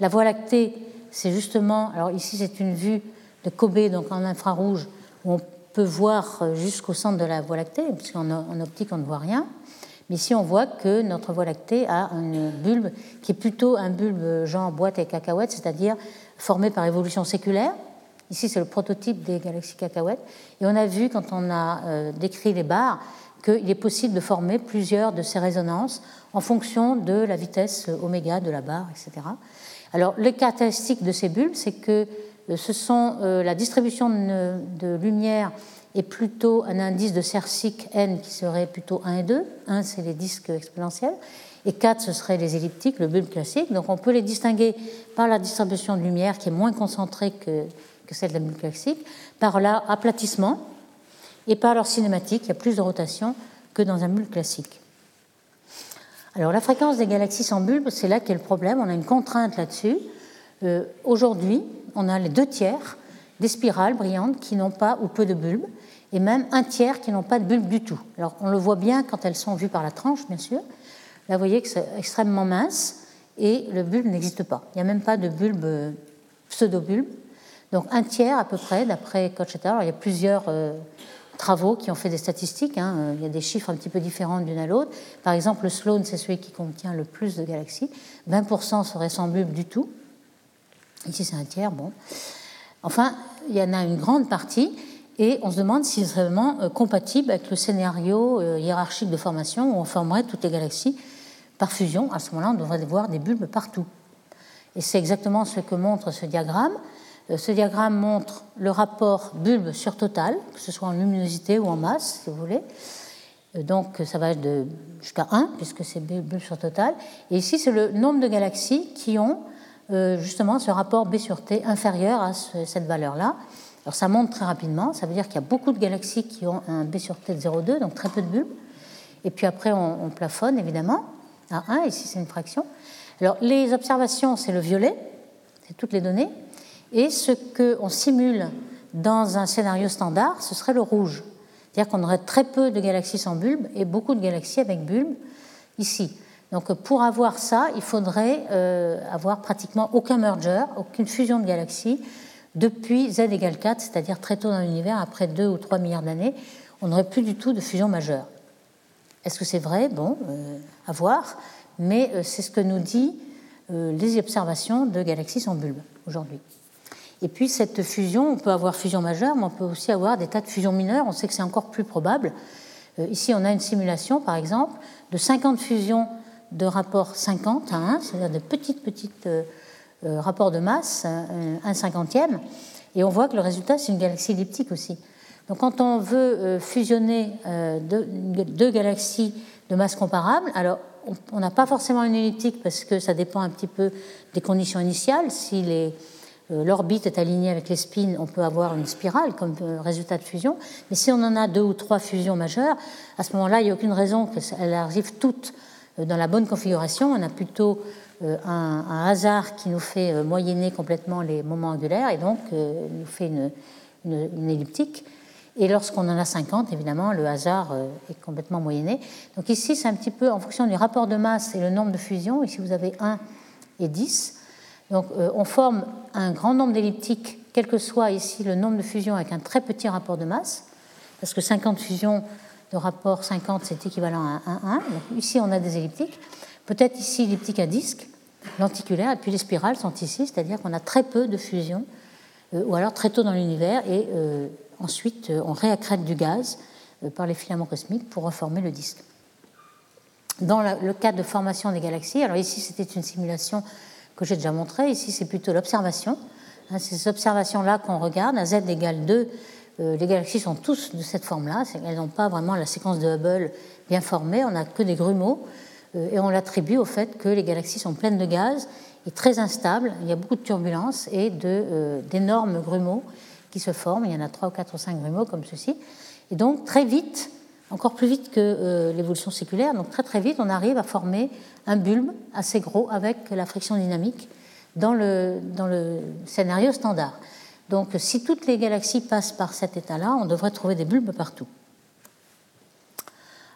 S2: La Voie lactée, c'est justement. Alors, ici, c'est une vue de Kobe, donc en infrarouge, où on peut voir jusqu'au centre de la Voie lactée, puisqu'en optique, on ne voit rien. Mais ici, on voit que notre Voie lactée a un bulbe qui est plutôt un bulbe genre boîte et cacahuète, c'est-à-dire formé par évolution séculaire. Ici, c'est le prototype des galaxies cacahuètes. Et on a vu, quand on a euh, décrit les barres, qu'il est possible de former plusieurs de ces résonances en fonction de la vitesse oméga de la barre, etc. Alors, le caractéristique de ces bulbes, c'est que euh, ce sont euh, la distribution de, lumière est plutôt un indice de Cercic n qui serait plutôt 1 et 2. 1, c'est les disques exponentiels. Et 4, ce seraient les elliptiques, le bulbe classique. Donc on peut les distinguer par la distribution de lumière qui est moins concentrée que, que celle de la bulbe classique, par l'aplatissement et par leur cinématique. Il y a plus de rotation que dans un bulbe classique. Alors la fréquence des galaxies sans bulbe, c'est là qu'est le problème. On a une contrainte là-dessus. Euh, aujourd'hui, on a les deux tiers des spirales brillantes qui n'ont pas ou peu de bulbes, et même un tiers qui n'ont pas de bulbe du tout. Alors on le voit bien quand elles sont vues par la tranche, bien sûr. Là, vous voyez que c'est extrêmement mince et le bulbe n'existe pas. Il n'y a même pas de bulbe euh, pseudo-bulbe. Donc un tiers à peu près, d'après Kochetter. Alors il y a plusieurs euh, travaux qui ont fait des statistiques. Hein. Il y a des chiffres un petit peu différents d'une à l'autre. Par exemple, le Sloan, c'est celui qui contient le plus de galaxies. 20% serait sans bulbe du tout. Ici, c'est un tiers. Bon. Enfin, il y en a une grande partie et on se demande si c'est vraiment euh, compatible avec le scénario euh, hiérarchique de formation où on formerait toutes les galaxies par fusion. À ce moment-là, on devrait voir des bulbes partout. Et c'est exactement ce que montre ce diagramme. Euh, ce diagramme montre le rapport bulbe sur total, que ce soit en luminosité ou en masse, si vous voulez. Donc ça va jusqu'à 1, puisque c'est bulbe sur total. Et ici, c'est le nombre de galaxies qui ont justement ce rapport B sur T inférieur à cette valeur-là. Alors ça monte très rapidement, ça veut dire qu'il y a beaucoup de galaxies qui ont un B sur T de 0,2, donc très peu de bulbes. Et puis après, on, plafonne évidemment à 1, ici c'est une fraction. Alors les observations, c'est le violet, c'est toutes les données. Et ce qu'on simule dans un scénario standard, ce serait le rouge. C'est-à-dire qu'on aurait très peu de galaxies sans bulbes et beaucoup de galaxies avec bulbes ici. Donc pour avoir ça, il faudrait euh, avoir pratiquement aucun merger, aucune fusion de galaxies, depuis z égale 4, c'est-à-dire très tôt dans l'univers, après 2 ou 3 milliards d'années, on n'aurait plus du tout de fusion majeure. Est-ce que c'est vrai? Bon, euh, à voir, mais euh, c'est ce que nous dit euh, les observations de galaxies sans bulbe aujourd'hui. Et puis cette fusion, on peut avoir fusion majeure, mais on peut aussi avoir des tas de fusions mineures, on sait que c'est encore plus probable. ici, on a une simulation, par exemple, de 50 fusions de rapport 50 à 1, c'est-à-dire de petites, petites euh, rapport de masse, un cinquantième, et on voit que le résultat, c'est une galaxie elliptique aussi. Donc quand on veut euh, fusionner euh, deux, galaxies de masse comparable, alors on n'a pas forcément une elliptique parce que ça dépend un petit peu des conditions initiales. Si l'orbite est alignée avec les spins, on peut avoir une spirale comme résultat de fusion. Mais si on en a deux ou trois fusions majeures, à ce moment-là, il n'y a aucune raison qu'elles arrivent toutes dans la bonne configuration. On a plutôt euh, un, hasard qui nous fait euh, moyenner complètement les moments angulaires et donc euh, nous fait une, elliptique. Et lorsqu'on en a 50, évidemment, le hasard est complètement moyenné. Donc ici, c'est un petit peu en fonction du rapport de masse et le nombre de fusions. Ici, vous avez 1 et 10. Donc on forme un grand nombre d'elliptiques, quel que soit ici le nombre de fusions avec un très petit rapport de masse, parce que 50 fusions de rapport 50, c'est équivalent à 1, 1. Donc ici, on a des elliptiques. Peut-être ici elliptique à disque, lenticulaire, et puis les spirales sont ici, c'est-à-dire qu'on a très peu de fusion, euh, ou alors très tôt dans l'univers, et euh, ensuite euh, on réaccrète du gaz par les filaments cosmiques pour reformer le disque. Dans le cas de formation des galaxies, alors ici c'était une simulation que j'ai déjà montrée, ici c'est plutôt l'observation. Hein, ces observations-là qu'on regarde, à z égale 2, les galaxies sont tous de cette forme-là, elles n'ont pas vraiment la séquence de Hubble bien formée, on n'a que des grumeaux. Euh, et on l'attribue au fait que les galaxies sont pleines de gaz et très instables. Il y a beaucoup de turbulences et euh, d'énormes grumeaux qui se forment. Il y en a trois ou quatre ou cinq grumeaux comme ceci. Et donc, très vite, encore plus vite que l'évolution séculaire. Donc très très vite, on arrive à former un bulbe assez gros avec la friction dynamique dans le, dans le scénario standard. Donc si toutes les galaxies passent par cet état-là, on devrait trouver des bulbes partout.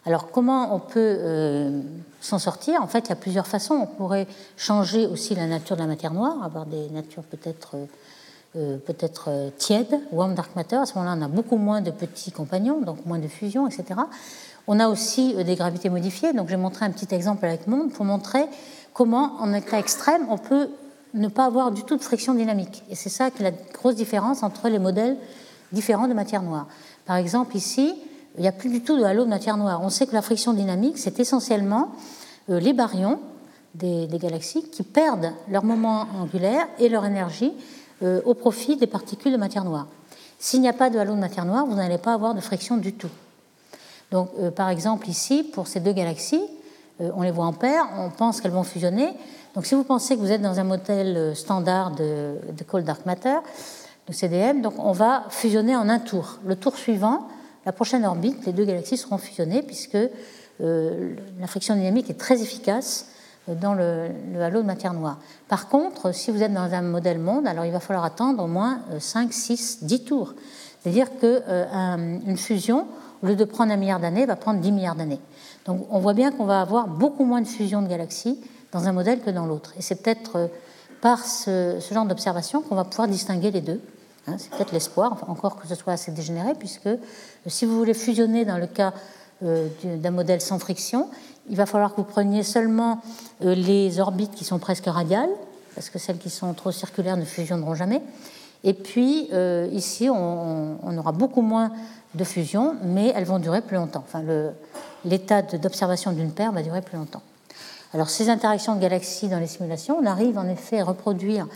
S2: Alors comment on peut euh, s'en sortir? En fait, il y a plusieurs façons. On pourrait changer aussi la nature de la matière noire, avoir des natures peut-être euh, euh, peut-être tièdes, warm dark matter. À ce moment-là, on a beaucoup moins de petits compagnons, donc moins de fusion, etc. On a aussi des gravités modifiées. Donc j'ai montré un petit exemple avec Monde pour montrer comment, en état extrême, on peut ne pas avoir du tout de friction dynamique. Et c'est ça qui est la grosse différence entre les modèles différents de matière noire. Par exemple, ici, il n'y a plus du tout de halo de matière noire. On sait que la friction dynamique, c'est essentiellement euh, les baryons des, galaxies qui perdent leur moment angulaire et leur énergie euh, au profit des particules de matière noire. S'il n'y a pas de halo de matière noire, vous n'allez pas avoir de friction du tout. Donc, euh, par exemple, ici, pour ces deux galaxies, on les voit en paire, on pense qu'elles vont fusionner. Donc, si vous pensez que vous êtes dans un modèle standard de, Cold Dark Matter, de CDM, donc on va fusionner en un tour. Le tour suivant, la prochaine orbite, les deux galaxies seront fusionnées puisque euh, la friction dynamique est très efficace euh, dans le, halo de matière noire. Par contre, si vous êtes dans un modèle monde, alors il va falloir attendre au moins 5, 6, 10 tours. C'est-à-dire qu'une euh, fusion, au lieu de prendre un milliard d'années, va prendre 10 milliards d'années. Donc on voit bien qu'on va avoir beaucoup moins de fusion de galaxies dans un modèle que dans l'autre. Et c'est peut-être par ce genre d'observation qu'on va pouvoir distinguer les deux. Hein, c'est peut-être l'espoir, encore que ce soit assez dégénéré, puisque euh, si vous voulez fusionner dans le cas euh, d'un modèle sans friction, il va falloir que vous preniez seulement euh, les orbites qui sont presque radiales, parce que celles qui sont trop circulaires ne fusionneront jamais. Et puis ici, on, aura beaucoup moins de fusion, mais elles vont durer plus longtemps. Enfin, l'état d'observation d'une paire va durer plus longtemps. Alors, ces interactions de galaxies dans les simulations, on arrive en effet à reproduire,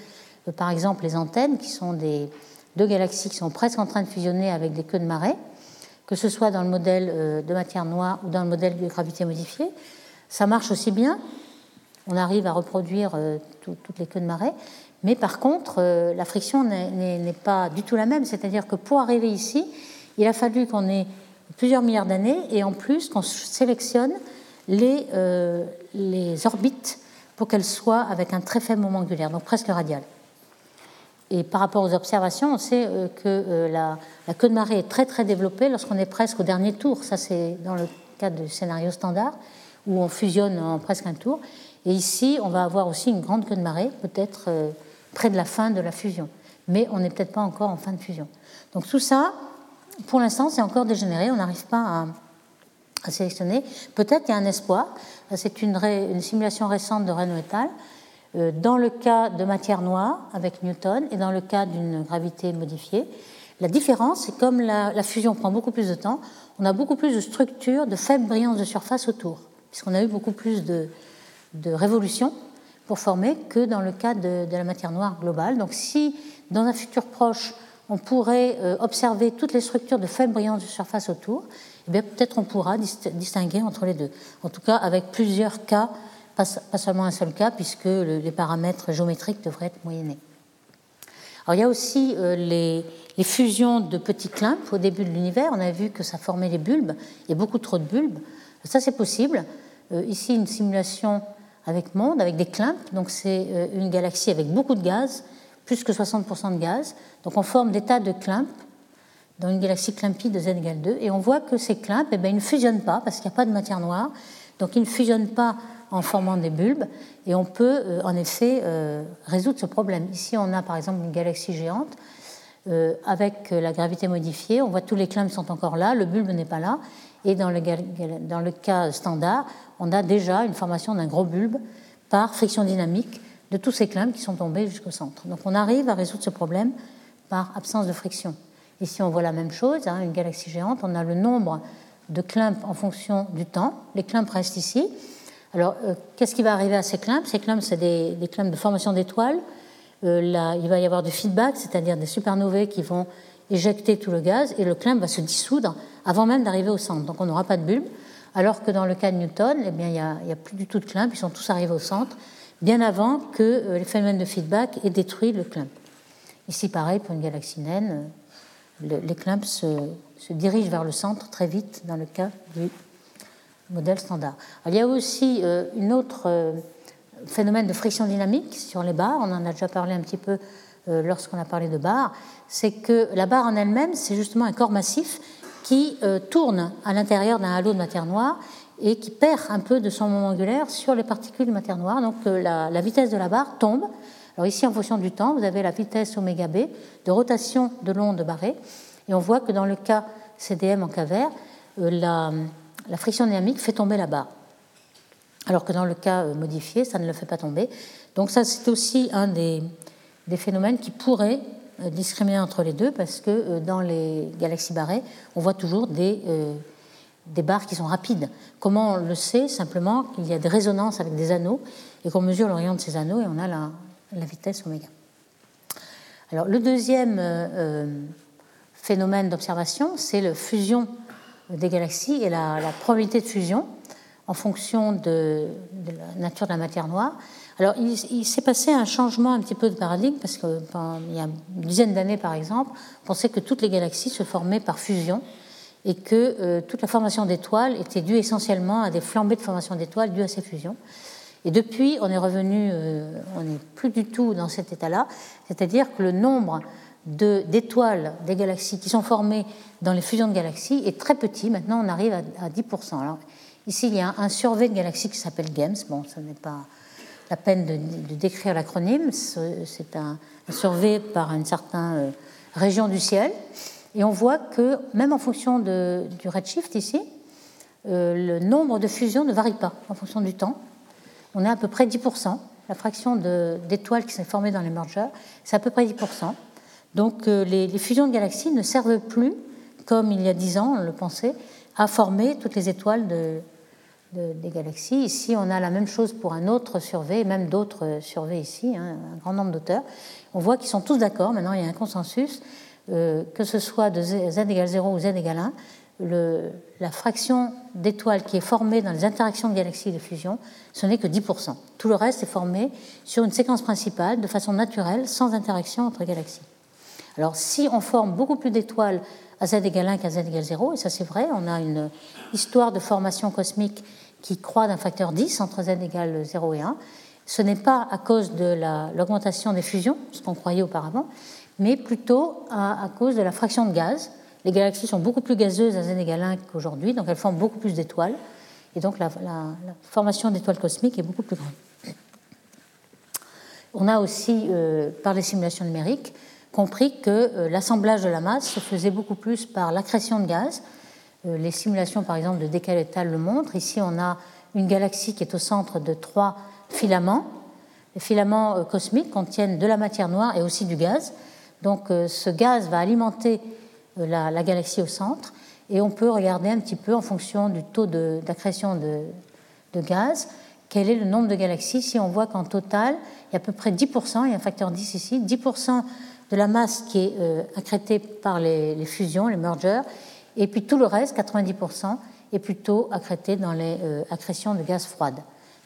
S2: par exemple, les antennes, qui sont des, deux galaxies qui sont presque en train de fusionner avec des queues de marée, que ce soit dans le modèle euh, de matière noire ou dans le modèle de gravité modifiée. Ça marche aussi bien, on arrive à reproduire euh, toutes les queues de marée, mais par contre, euh, la friction n'est pas du tout la même, c'est-à-dire que pour arriver ici, il a fallu qu'on ait plusieurs milliards d'années et en plus qu'on sélectionne les, les orbites pour qu'elles soient avec un très faible moment angulaire, donc presque radial. Et par rapport aux observations, on sait euh, que euh, la, queue de marée est très très développée lorsqu'on est presque au dernier tour. Ça, c'est dans le cas du scénario standard, où on fusionne en presque un tour. Et ici, on va avoir aussi une grande queue de marée, peut-être euh, près de la fin de la fusion. Mais on n'est peut-être pas encore en fin de fusion. Donc tout ça, pour l'instant, c'est encore dégénéré. On n'arrive pas à, sélectionner. Peut-être qu'il y a un espoir. C'est une, simulation récente de Renault et al dans le cas de matière noire avec Newton et dans le cas d'une gravité modifiée. La différence, c'est comme la, fusion prend beaucoup plus de temps, on a beaucoup plus de structures de faible brillance de surface autour, puisqu'on a eu beaucoup plus de, de révolutions pour former que dans le cas de, la matière noire globale. Donc si dans un futur proche, on pourrait euh, observer toutes les structures de faible brillance de surface autour, eh peut-être on pourra distinguer entre les deux. En tout cas, avec plusieurs cas pas, seulement un seul cas, puisque les paramètres géométriques devraient être moyennés. Alors, il y a aussi euh, les, fusions de petits clumps au début de l'univers. On a vu que ça formait les bulbes. Il y a beaucoup trop de bulbes. Ça, c'est possible. Euh, ici, une simulation avec monde, avec des clumps. Donc, c'est euh, une galaxie avec beaucoup de gaz, plus que 60% de gaz. Donc, on forme des tas de clumps dans une galaxie clumpy de z égale 2. Et on voit que ces clumps, eh bien, ils ne fusionnent pas parce qu'il n'y a pas de matière noire. Donc, ils ne fusionnent pas en formant des bulbes, et on peut euh, en effet euh, résoudre ce problème. Ici, on a par exemple une galaxie géante euh, avec la gravité modifiée. On voit tous les climbs sont encore là, le bulbe n'est pas là, et dans le, cas standard, on a déjà une formation d'un gros bulbe par friction dynamique de tous ces climbs qui sont tombés jusqu'au centre. Donc on arrive à résoudre ce problème par absence de friction. Ici, on voit la même chose, hein, une galaxie géante, on a le nombre de climps en fonction du temps. Les climps restent ici, alors, euh, qu'est-ce qui va arriver à ces clumps Ces clumps, c'est des, des de formation d'étoiles. Euh, il va y avoir du feedback, c'est-à-dire des supernovae qui vont éjecter tout le gaz, et le clump va se dissoudre avant même d'arriver au centre. Donc, on n'aura pas de bulbe. Alors que dans le cas de Newton, eh bien, il n'y a, plus du tout de clump, ils sont tous arrivés au centre, bien avant que euh, les phénomènes de feedback aient détruit le clump. Ici, pareil, pour une galaxie naine, les clumps se, se dirige vers le centre très vite dans le cas du modèle standard. il y a aussi un autre phénomène de friction dynamique sur les barres, on en a déjà parlé un petit peu lorsqu'on a parlé de barres, c'est que la barre en elle-même, c'est justement un corps massif qui tourne à l'intérieur d'un halo de matière noire et qui perd un peu de son moment angulaire sur les particules de matière noire. Donc la, la vitesse de la barre tombe alors ici, en fonction du temps, vous avez la vitesse oméga b de rotation de l'onde barrée. Et on voit que dans le cas CDM en cas euh, la, friction dynamique fait tomber la barre. Alors que dans le cas euh, modifié, ça ne le fait pas tomber. Donc ça, c'est aussi un des, phénomènes qui pourrait euh, discriminer entre les deux, parce que dans les galaxies barrées, on voit toujours des, des barres qui sont rapides. Comment on le sait? Simplement qu'il y a des résonances avec des anneaux, et qu'on mesure l'orient de ces anneaux, et on a la, la vitesse oméga. Alors, le deuxième euh, euh, phénomène d'observation, c'est la fusion des galaxies et la, probabilité de fusion en fonction de, la nature de la matière noire. Alors, il, s'est passé un changement un petit peu de paradigme parce qu'il y a une dizaine d'années, par exemple, on pensait que toutes les galaxies se formaient par fusion et que euh, toute la formation d'étoiles était due essentiellement à des flambées de formation d'étoiles dues à ces fusions. Et depuis, on est revenu, euh, on n'est plus du tout dans cet état-là, c'est-à-dire que le nombre d'étoiles des galaxies qui sont formées dans les fusions de galaxies est très petit. Maintenant, on arrive à, 10%. Alors, ici, il y a un survey de galaxies qui s'appelle GAMS. Bon, ce n'est pas la peine de, décrire l'acronyme. C'est un, survey par une certaine euh, région du ciel. Et on voit que, même en fonction du redshift ici, euh, le nombre de fusions ne varie pas en fonction du temps on est à peu près 10%. La fraction d'étoiles qui s'est formée dans les mergers, c'est à peu près 10%. Donc euh, les, fusions de galaxies ne servent plus, comme il y a 10 ans, on le pensait, à former toutes les étoiles des galaxies. Ici, on a la même chose pour un autre survey, même d'autres surveys ici, hein, un grand nombre d'auteurs. On voit qu'ils sont tous d'accord, maintenant il y a un consensus, euh, que ce soit de z, égale 0 ou z égale 1, la fraction d'étoiles qui est formée dans les interactions de galaxies de fusion, ce n'est que 10%. Tout le reste est formé sur une séquence principale de façon naturelle, sans interaction entre galaxies. Alors si on forme beaucoup plus d'étoiles à z égale 1 qu'à z égale 0, et ça c'est vrai, on a une histoire de formation cosmique qui croît d'un facteur 10 entre z égale 0 et 1, ce n'est pas à cause de l'augmentation des fusions, ce qu'on croyait auparavant, mais plutôt à cause de la fraction de gaz les galaxies sont beaucoup plus gazeuses à z égale 1 qu'aujourd'hui, donc elles forment beaucoup plus d'étoiles. Et donc la, formation d'étoiles cosmiques est beaucoup plus grande. On a aussi, euh, par les simulations numériques, compris que euh, l'assemblage de la masse se faisait beaucoup plus par l'accrétion de gaz. Euh, les simulations, par exemple, de Decaletal le montrent. Ici, on a une galaxie qui est au centre de trois filaments. Les filaments cosmiques contiennent de la matière noire et aussi du gaz. Donc ce gaz va alimenter la, galaxie au centre, et on peut regarder un petit peu en fonction du taux d'accrétion de, gaz, quel est le nombre de galaxies. Si on voit qu'en total, il y a à peu près 10%, il y a un facteur 10 ici, 10% de la masse qui est euh, accrétée par les, fusions, les mergers, et puis tout le reste, 90%, est plutôt accrété dans les euh, accrétions de gaz froides.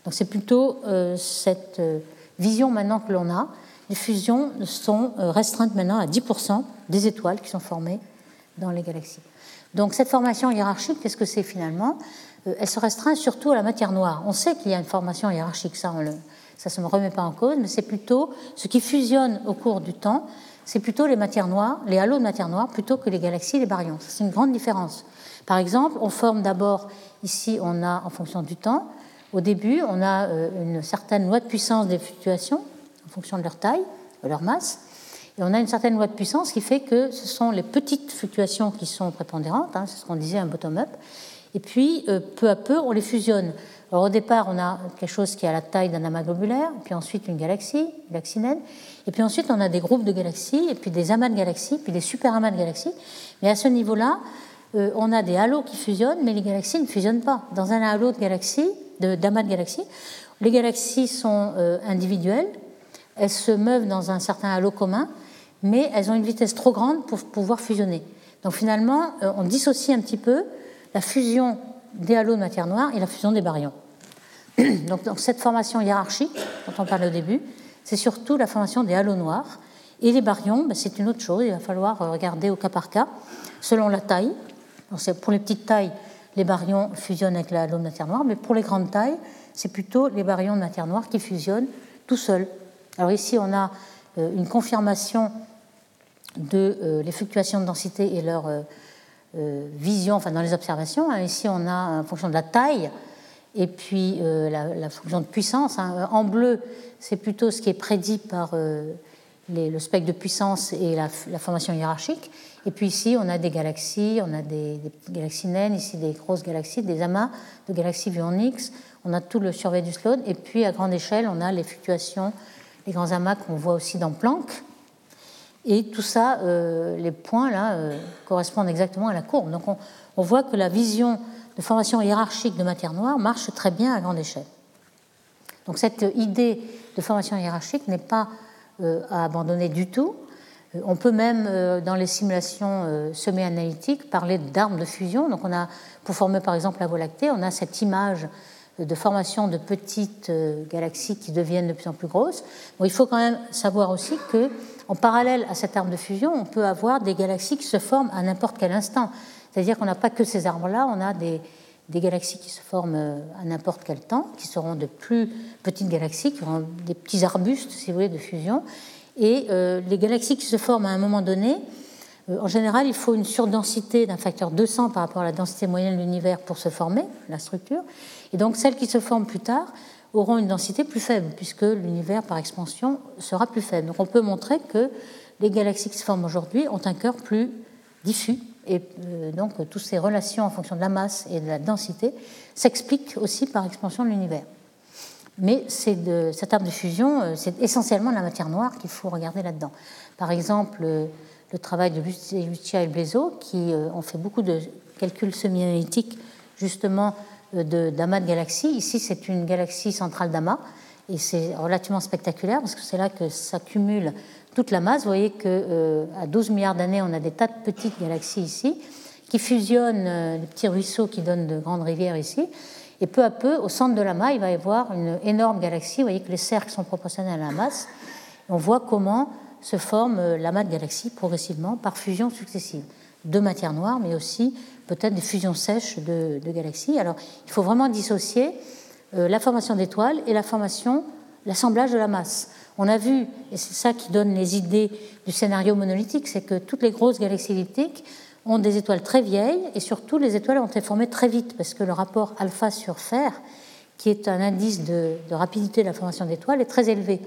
S2: Donc c'est plutôt euh, cette vision maintenant que l'on a. Les fusions sont restreintes maintenant à 10% des étoiles qui sont formées dans les galaxies. Donc cette formation hiérarchique, qu'est-ce que c'est finalement? Euh, Elle se restreint surtout à la matière noire. On sait qu'il y a une formation hiérarchique, ça ne se me remet pas en cause, mais c'est plutôt ce qui fusionne au cours du temps, c'est plutôt les matières noires, les halos de matière noire, plutôt que les galaxies et les baryons. C'est une grande différence. Par exemple, on forme d'abord, ici on a en fonction du temps, au début on a euh, une certaine loi de puissance des fluctuations en fonction de leur taille, de leur masse, et on a une certaine loi de puissance qui fait que ce sont les petites fluctuations qui sont prépondérantes, hein, c'est ce qu'on disait un bottom-up, et puis euh, peu à peu on les fusionne. Alors au départ on a quelque chose qui a la taille d'un amas globulaire, puis ensuite une galaxie, une galaxie et puis ensuite on a des groupes de galaxies, et puis des amas de galaxies, puis des super amas de galaxies. Mais à ce niveau-là, euh, on a des halos qui fusionnent, mais les galaxies ne fusionnent pas. Dans un halo de galaxies, d'amas de, galaxies, les galaxies sont euh, individuelles, elles se meuvent dans un certain halo commun, mais elles ont une vitesse trop grande pour pouvoir fusionner. Donc finalement, euh, on dissocie un petit peu la fusion des halos de matière noire et la fusion des baryons. *clears throat* Donc, cette formation hiérarchique dont on parlait au début, c'est surtout la formation des halos noirs. Et les baryons, ben, c'est une autre chose, il va falloir regarder au cas par cas, selon la taille. pour les petites tailles, les baryons fusionnent avec l'eau de matière noire, mais pour les grandes tailles, c'est plutôt les baryons de matière noire qui fusionnent tout seuls. Alors ici, on a euh, une confirmation de euh, les fluctuations de densité et leur euh, vision, enfin dans les observations. Hein. Ici, on a en fonction de la taille et puis la, fonction de puissance. Hein. En bleu, c'est plutôt ce qui est prédit par le spectre de puissance et la, formation hiérarchique. Et puis ici, on a des galaxies, on a des, galaxies naines, ici des grosses galaxies, des amas de galaxies vues en X. On a tout le survey du Sloan. Et puis à grande échelle, on a les fluctuations, les grands amas qu'on voit aussi dans Planck. Et tout ça, euh, les points là, euh, correspondent exactement à la courbe. Donc on, on voit que la vision de formation hiérarchique de matière noire marche très bien à grande échelle. Donc cette idée de formation hiérarchique n'est pas euh, à abandonner du tout. Euh, on peut même, euh, dans les simulations semi-analytiques, parler d'armes de fusion. Donc, on a, pour former par exemple la Voie lactée, on a cette image de formation de petites galaxies qui deviennent de plus en plus grosses. Il faut quand même savoir aussi que, en parallèle à cette arme de fusion, on peut avoir des galaxies qui se forment à n'importe quel instant. C'est-à-dire qu'on n'a pas que ces arbres-là, on a des, galaxies qui se forment euh, à n'importe quel temps, qui seront de plus petites galaxies, qui auront des petits arbustes, si vous voulez, de fusion. Et euh, les galaxies qui se forment à un moment donné, euh, en général, il faut une surdensité d'un facteur 200 par rapport à la densité moyenne de l'univers pour se former, la structure. Et donc, celles qui se forment plus tard auront une densité plus faible, puisque l'univers, par expansion, sera plus faible. Donc, on peut montrer que les galaxies qui se forment aujourd'hui ont un cœur plus diffus et euh, donc toutes ces relations en fonction de la masse et de la densité s'expliquent aussi par expansion de l'univers. Mais de, cette arme de fusion, euh, c'est essentiellement la matière noire qu'il faut regarder là-dedans. Par exemple, euh, le travail de Lucia et Blaiseau, qui ont fait beaucoup de calculs semi-analytiques justement d'amas de, galaxies. Ici, c'est une galaxie centrale d'amas, et c'est relativement spectaculaire parce que c'est là que s'accumule toute la masse. Vous voyez qu'à euh, 12 milliards d'années, on a des tas de petites galaxies ici qui fusionnent euh, les petits ruisseaux qui donnent de grandes rivières ici. Et peu à peu, au centre de la masse, il va y avoir une énorme galaxie. Vous voyez que les cercles sont proportionnels à la masse. on voit comment se forme euh, l'amas de galaxies progressivement par fusion successive de matière noire, mais aussi peut-être des fusions sèches de, galaxies. Alors, il faut vraiment dissocier la formation d'étoiles et la formation, l'assemblage de la masse. On a vu, et c'est ça qui donne les idées du scénario monolithique, c'est que toutes les grosses galaxies elliptiques ont des étoiles très vieilles et surtout les étoiles ont été formées très vite parce que le rapport alpha sur fer, qui est un indice de, rapidité de la formation d'étoiles, est très élevé.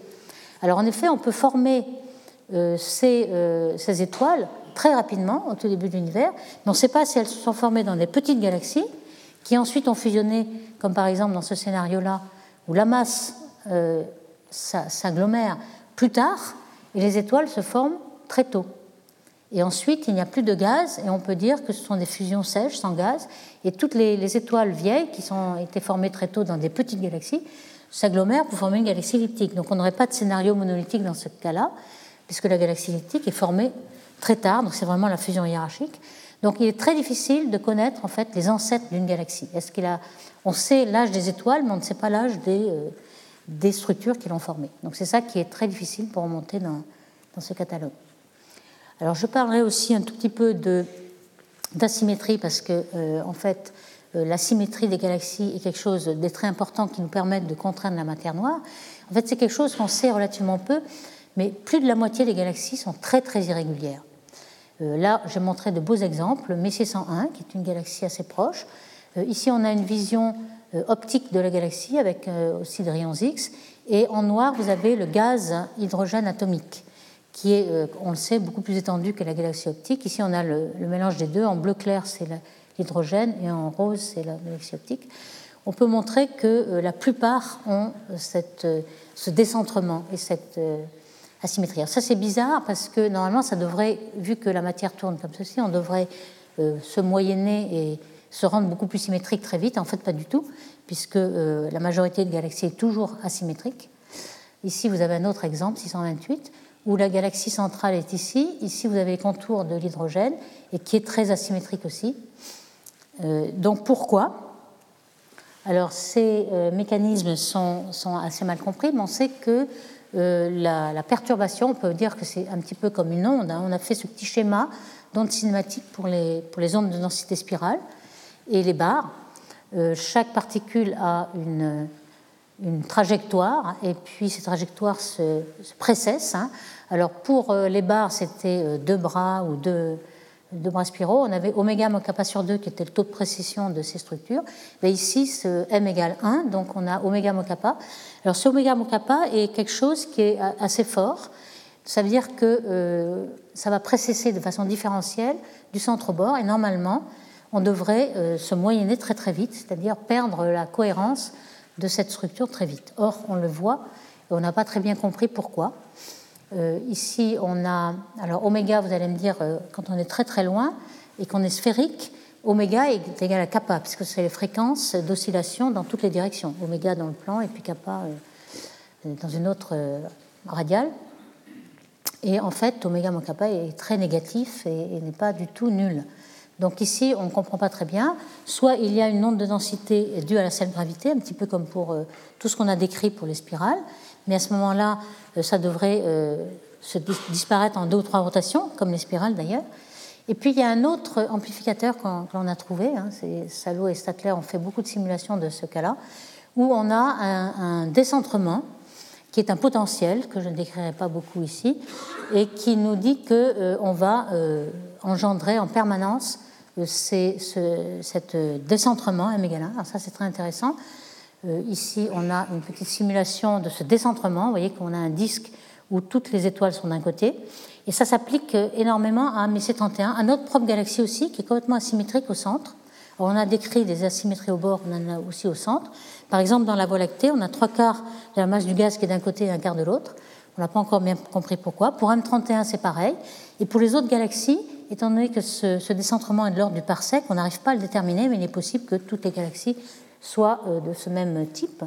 S2: Alors en effet, on peut former euh, euh, ces, étoiles très rapidement au tout début de l'univers, mais on ne sait pas si elles se sont formées dans des petites galaxies qui ensuite ont fusionné, comme par exemple dans ce scénario-là, où la masse euh, s'agglomèrent plus tard et les étoiles se forment très tôt. Et ensuite, il n'y a plus de gaz et on peut dire que ce sont des fusions sèches sans gaz. Et toutes les, étoiles vieilles qui ont été formées très tôt dans des petites galaxies s'agglomèrent pour former une galaxie elliptique. Donc on n'aurait pas de scénario monolithique dans ce cas-là, puisque la galaxie elliptique est formée très tard, donc c'est vraiment la fusion hiérarchique. Donc il est très difficile de connaître en fait les ancêtres d'une galaxie. Est-ce qu'il a... On sait l'âge des étoiles, mais on ne sait pas l'âge des, euh, des structures qui l'ont formé. Donc c'est ça qui est très difficile pour remonter dans, dans ce catalogue. Alors je parlerai aussi un tout petit peu d'asymétrie parce que euh, en fait euh, la symétrie des galaxies est quelque chose de très important qui nous permet de contraindre la matière noire. En fait c'est quelque chose qu'on sait relativement peu, mais plus de la moitié des galaxies sont très très irrégulières. Euh, là j'ai montré de beaux exemples, Messier 101 qui est une galaxie assez proche. ici on a une vision euh, optique de la galaxie avec euh, aussi des rayons X. Et en noir, vous avez le gaz hydrogène atomique, qui est, euh, on le sait, beaucoup plus étendu que la galaxie optique. Ici, on a le, mélange des deux. En bleu clair, c'est l'hydrogène, et en rose, c'est la galaxie optique. On peut montrer que la plupart ont ce décentrement et cette asymétrie. Alors ça, c'est bizarre parce que normalement, ça devrait, vu que la matière tourne comme ceci, on devrait se moyenner et se rendre beaucoup plus symétriques très vite. En fait, pas du tout, puisque euh, la majorité de galaxies est toujours asymétrique. Ici, vous avez un autre exemple, 628, où la galaxie centrale est ici. Ici, vous avez les contours de l'hydrogène, et qui est très asymétrique aussi. Euh, donc pourquoi? Alors ces mécanismes sont, assez mal compris, mais on sait que la, perturbation, on peut dire que c'est un petit peu comme une onde. Hein. On a fait ce petit schéma d'onde cinématique pour les, pour les ondes de densité spirale et les barres. chaque particule a une, une trajectoire, et puis ces trajectoires se, précessent. Hein. Alors pour euh, les barres, c'était euh, deux bras ou deux, deux, bras spiraux. On avait oméga moins kappa sur 2 qui était le taux de précision de ces structures. Mais ici, ce m égale 1, donc on a oméga moins kappa. Alors ce oméga kappa est quelque chose qui est assez fort. Ça veut dire que euh, ça va précesser de façon différentielle du centre au bord, et normalement, on devrait se moyenner très très vite, c'est-à-dire perdre la cohérence de cette structure très vite. Or, on le voit, et on n'a pas très bien compris pourquoi. Euh, ici, on a. Alors, oméga, vous allez me dire, euh, quand on est très très loin et qu'on est sphérique, oméga est égal à kappa, puisque c'est les fréquences d'oscillation dans toutes les directions. Oméga dans le plan et puis kappa euh, dans une autre radiale. Et en fait, oméga moins kappa est très négatif et n'est pas du tout nul. Donc ici, on ne comprend pas très bien. Soit il y a une onde de densité due à la seule gravité, un petit peu comme pour euh, tout ce qu'on a décrit pour les spirales, mais à ce moment-là, euh, ça devrait euh, se disparaître en deux ou trois rotations, comme les spirales d'ailleurs. Et puis il y a un autre amplificateur qu'on a trouvé, hein, Salo et Statler ont fait beaucoup de simulations de ce cas-là, où on a un, décentrement qui est un potentiel que je ne décrirai pas beaucoup ici, et qui nous dit qu'on va engendrer en permanence c'est ce cet décentrement M égale 1. Alors ça, c'est très intéressant. Euh, ici, on a une petite simulation de ce décentrement. Vous voyez qu'on a un disque où toutes les étoiles sont d'un côté. Et ça s'applique énormément à MC31, à notre propre galaxie aussi, qui est complètement asymétrique au centre. on a décrit des asymétries au bord, on en a aussi au centre. Par exemple, dans la Voie lactée, on a trois quarts de la masse du gaz qui est d'un côté et un quart de l'autre. On n'a pas encore bien compris pourquoi. Pour M31, c'est pareil. Et pour les autres galaxies, étant donné que ce, décentrement est de l'ordre du parsec, on n'arrive pas à le déterminer, mais il est possible que toutes les galaxies soient euh, de ce même type.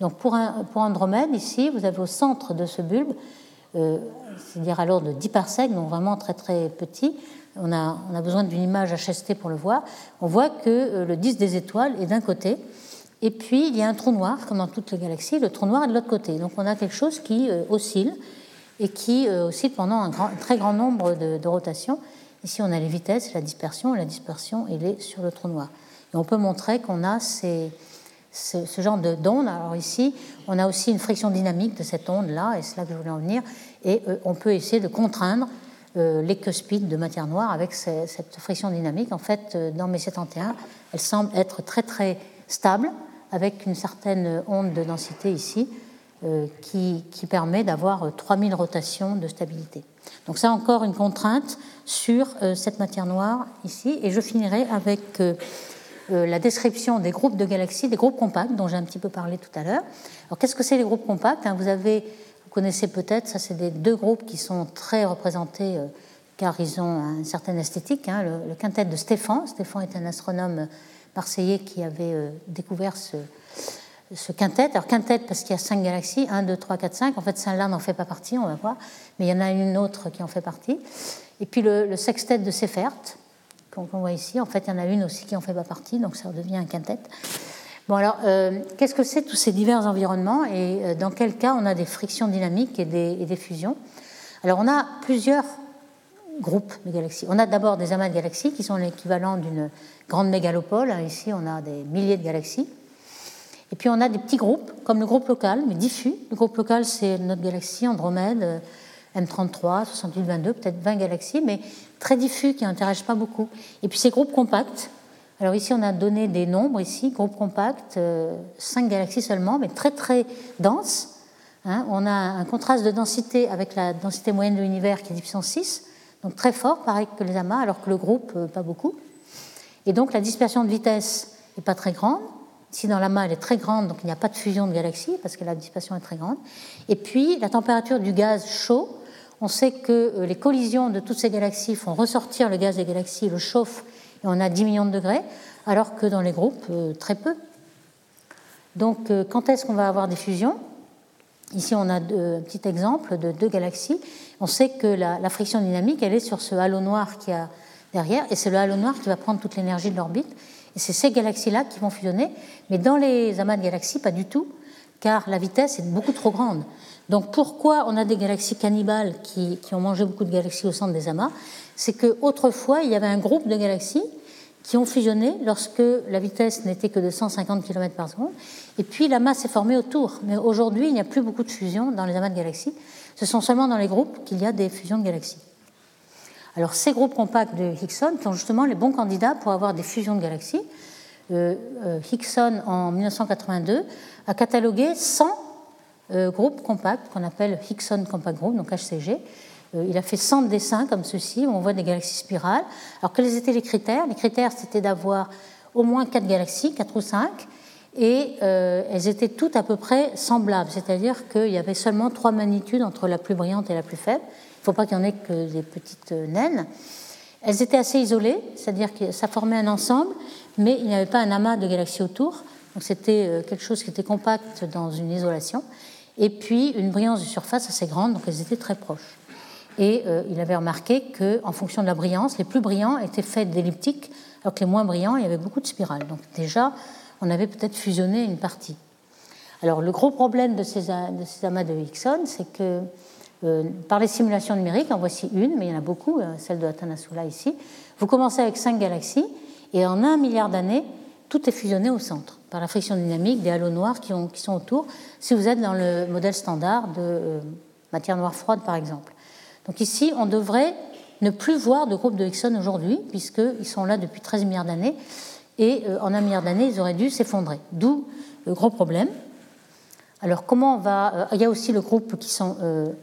S2: Donc pour, Andromède, ici, vous avez au centre de ce bulbe, euh, c'est-à-dire à, l'ordre de 10 parsecs, donc vraiment très très petit, on a, on a besoin d'une image HST pour le voir, on voit que euh, le disque des étoiles est d'un côté, et puis il y a un trou noir, comme dans toutes les galaxies, le trou noir est de l'autre côté. Donc on a quelque chose qui oscille, et qui oscille pendant un, très grand nombre de rotations. Ici, on a les vitesses, la dispersion, et la dispersion, elle est sur le trou noir. Et on peut montrer qu'on a ce genre d'onde. Alors ici, on a aussi une friction dynamique de cette onde-là, et c'est là que je voulais en venir, et euh, on peut essayer de contraindre euh, les de matière noire avec cette friction dynamique. En fait, euh, dans mes 71, elle semble être très très stable, avec une certaine onde de densité ici, qui, qui permet d'avoir 3000 rotations de stabilité. Donc c'est encore une contrainte sur euh, cette matière noire ici. Et je finirai avec euh, euh, la description des groupes de galaxies, des groupes compacts dont j'ai un petit peu parlé tout à l'heure. Alors qu'est-ce que c'est les groupes compacts? Hein, Vous avez, vous connaissez peut-être, ça c'est des deux groupes qui sont très représentés car ils ont une certaine esthétique. Hein. le, quintet de Stéphane. Stéphane est un astronome marseillais qui avait découvert ce, ce quintet. Alors quintet parce qu'il y a cinq galaxies, 1, 2, 3, 4, 5. En fait, celle-là n'en fait pas partie, on va voir, mais il y en a une autre qui en fait partie. Et puis le, sextet de Seyfert, qu'on voit ici, en fait, il y en a une aussi qui en fait pas partie, donc ça devient un quintet. Bon, alors, euh, qu'est-ce que c'est tous ces divers environnements et euh, dans quel cas on a des frictions dynamiques et des, et des fusions? Alors, on a plusieurs groupes de galaxies. On a d'abord des amas de galaxies qui sont l'équivalent d'une grande mégalopole. Ici, on a des milliers de galaxies. Et puis on a des petits groupes, comme le groupe local, mais diffus. Le groupe local, c'est notre galaxie, Andromède, euh, M33, 6822, peut-être 20 galaxies, mais très diffus, qui n'interagissent pas beaucoup. Et puis ces groupes compacts. Alors ici, on a donné des nombres, ici, groupe compact, 5 euh, galaxies seulement, mais très très denses. Hein. on a un contraste de densité avec la densité moyenne de l'univers qui est 10 puissance 6, donc très fort, pareil que les amas, alors que le groupe, euh, pas beaucoup. Et donc la dispersion de vitesse n'est pas très grande. Ici, dans l'amas, elle est très grande, donc il n'y a pas de fusion de galaxies parce que la dissipation est très grande. Et puis, la température du gaz chaud, on sait que euh, les collisions de toutes ces galaxies font ressortir le gaz des galaxies, le chauffe, et on a 10 millions de degrés, alors que dans les groupes, euh, très peu. Donc, euh, quand est-ce qu'on va avoir des fusions? Ici, on a un petit exemple de deux galaxies. On sait que la, la, friction dynamique, elle est sur ce halo noir qui a derrière, et c'est le halo noir qui va prendre toute l'énergie de l'orbite. Et c'est ces galaxies-là qui vont fusionner, mais dans les amas de galaxies, pas du tout, car la vitesse est beaucoup trop grande. Donc pourquoi on a des galaxies cannibales qui, ont mangé beaucoup de galaxies au centre des amas? C'est qu'autrefois, il y avait un groupe de galaxies qui ont fusionné lorsque la vitesse n'était que de 150 km par seconde, et puis la masse s'est formée autour. Mais aujourd'hui, il n'y a plus beaucoup de fusions dans les amas de galaxies. Ce sont seulement dans les groupes qu'il y a des fusions de galaxies. Alors ces groupes compacts de Hickson sont justement les bons candidats pour avoir des fusions de galaxies. Euh, euh, en 1982, a catalogué 100 euh, groupes compacts qu'on appelle Hickson Compact Group, donc HCG. il a fait 100 dessins comme ceci, où on voit des galaxies spirales. Alors quels étaient les critères? Les critères, c'était d'avoir au moins 4 galaxies, 4 ou 5, et elles étaient toutes à peu près semblables, c'est-à-dire qu'il y avait seulement trois magnitudes entre la plus brillante et la plus faible. Il ne faut pas qu'il y en ait que des petites naines. Elles étaient assez isolées, c'est-à-dire que ça formait un ensemble, mais il n'y avait pas un amas de galaxies autour. Donc c'était euh, quelque chose qui était compact dans une isolation. Et puis une brillance de surface assez grande, donc elles étaient très proches. Et euh, il avait remarqué qu'en fonction de la brillance, les plus brillants étaient faits d'elliptiques, alors que les moins brillants, il y avait beaucoup de spirales. Donc déjà, on avait peut-être fusionné une partie. Alors le gros problème de ces, amas de Hickson, c'est que euh, par les simulations numériques, en voici une, mais il y en a beaucoup, celle de Atanasula ici, vous commencez avec cinq galaxies, et en un milliard d'années, tout est fusionné au centre par la friction dynamique des halos noirs qui, sont autour, si vous êtes dans le modèle standard de euh, matière noire froide, par exemple. Donc ici, on devrait ne plus voir de groupe de Hickson aujourd'hui, puisqu'ils sont là depuis 13 milliards d'années, et euh, en un milliard d'années, ils auraient dû s'effondrer. D'où le gros problème. Alors comment on va... Euh, il y a aussi le groupe qui sont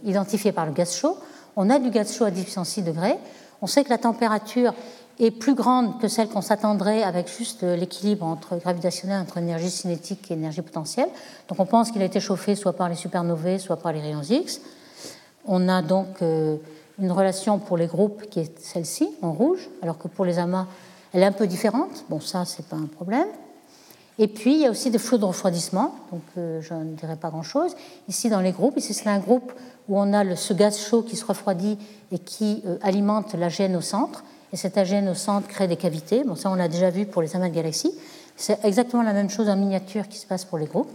S2: identifiés par le gaz chaud. On a du gaz chaud à 10 degrés. On sait que la température est plus grande que celle qu'on s'attendrait avec juste l'équilibre entre gravitationnel entre énergie cinétique et énergie potentielle. Donc on pense qu'il a été chauffé soit par les supernovae, soit par les rayons X. On a donc euh, une relation pour les groupes qui est celle-ci, en rouge, alors que pour les amas, elle est un peu différente. Bon, ça, c'est pas un problème. Et puis, il y a aussi des flux de refroidissement, donc euh, je ne dirais pas grand-chose. Ici, dans les groupes, ici, c'est un groupe où on a ce gaz chaud qui se refroidit et qui euh, alimente la gêne au centre et cet AGN au centre crée des cavités. Bon, ça, on l'a déjà vu pour les amas de galaxies. C'est exactement la même chose en miniature qui se passe pour les groupes.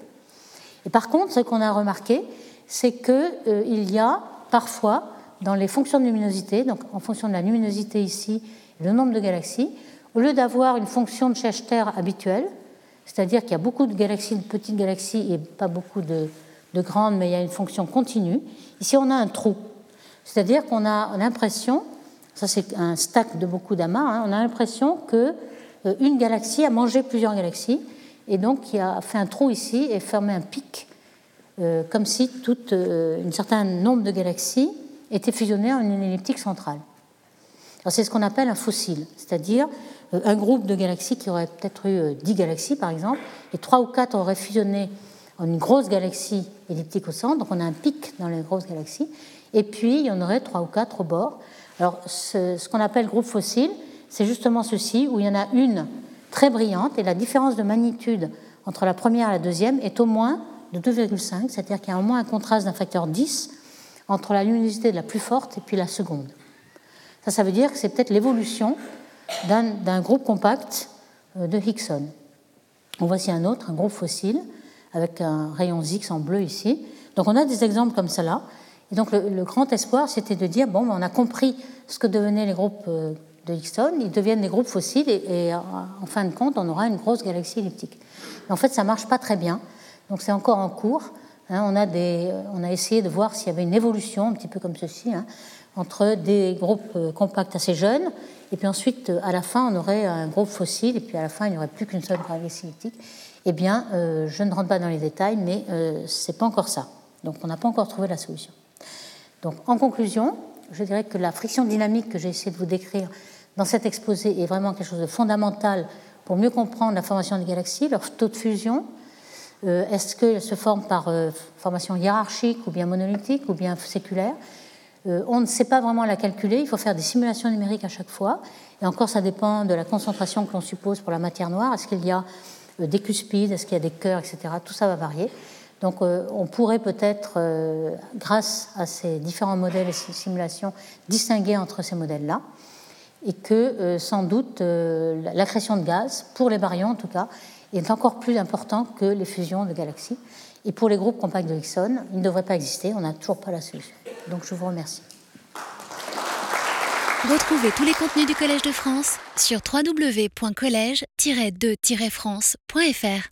S2: Et par contre, ce qu'on a remarqué, c'est qu'il euh, y a parfois, dans les fonctions de luminosité, donc en fonction de la luminosité ici, le nombre de galaxies, au lieu d'avoir une fonction de Schechter habituelle, c'est-à-dire qu'il y a beaucoup de galaxies, de petites galaxies et pas beaucoup de grandes, mais il y a une fonction continue, ici on a un trou. C'est-à-dire qu'on a l'impression ça c'est un stack de beaucoup d'amas, hein. on a l'impression que euh, une galaxie a mangé plusieurs galaxies et donc il a fait un trou ici et fermé un pic, euh, comme si tout euh, un certain nombre de galaxies étaient fusionnées en une elliptique centrale. C'est ce qu'on appelle un fossile, c'est-à-dire un groupe de galaxies qui aurait peut-être eu 10 galaxies par exemple, et 3 ou 4 auraient fusionné en une grosse galaxie elliptique au centre, donc on a un pic dans les grosses galaxies, et puis il y en aurait 3 ou 4 au bord, alors, ce, qu'on appelle groupe fossile, c'est justement ceci, où il y en a une très brillante, et la différence de magnitude entre la première et la deuxième est au moins de 2,5, c'est-à-dire qu'il y a au moins un contraste d'un facteur 10 entre la luminosité de la plus forte et puis la seconde. Ça, ça veut dire que c'est peut-être l'évolution d'un groupe compact euh, de Hickson. On voici un autre, un groupe fossile, avec un rayon X en bleu ici. Donc on a des exemples comme cela. Et donc le, grand espoir, c'était de dire, bon, on a compris ce que devenaient les groupes euh, de Hickson, ils deviennent des groupes fossiles et, en fin de compte, on aura une grosse galaxie elliptique. En fait, ça marche pas très bien, donc c'est encore en cours. Hein. on, a des, euh, on a essayé de voir s'il y avait une évolution, un petit peu comme ceci, hein, entre des groupes euh, compacts assez jeunes, et puis ensuite, à la fin, on aurait un groupe fossile, et puis à la fin, il n'y aurait plus qu'une seule galaxie elliptique. Eh bien, je ne rentre pas dans les détails, mais euh, ce n'est pas encore ça. Donc, on n'a pas encore trouvé la solution. Donc, en conclusion, je dirais que la friction dynamique que j'ai essayé de vous décrire dans cet exposé est vraiment quelque chose de fondamental pour mieux comprendre la formation des galaxies, leur taux de fusion. Euh, est-ce qu'elles se forment par euh, formation hiérarchique ou bien monolithique ou bien séculaire? Euh, On ne sait pas vraiment la calculer, il faut faire des simulations numériques à chaque fois. Et encore, ça dépend de la concentration que l'on suppose pour la matière noire. Est-ce qu'il y a des cuspides, est-ce qu'il y a des cœurs, etc. Tout ça va varier. Donc euh, on pourrait peut-être, euh, grâce à ces différents modèles et ces simulations, distinguer entre ces modèles-là. et que sans doute la création de gaz, pour les baryons en tout cas, est encore plus important que les fusions de galaxies. Et pour les groupes compacts de Hickson, ils ne devraient pas exister, on n'a toujours pas la solution. Donc je vous remercie.
S1: Retrouvez tous les contenus du Collège de France sur www.colège-2-france.fr.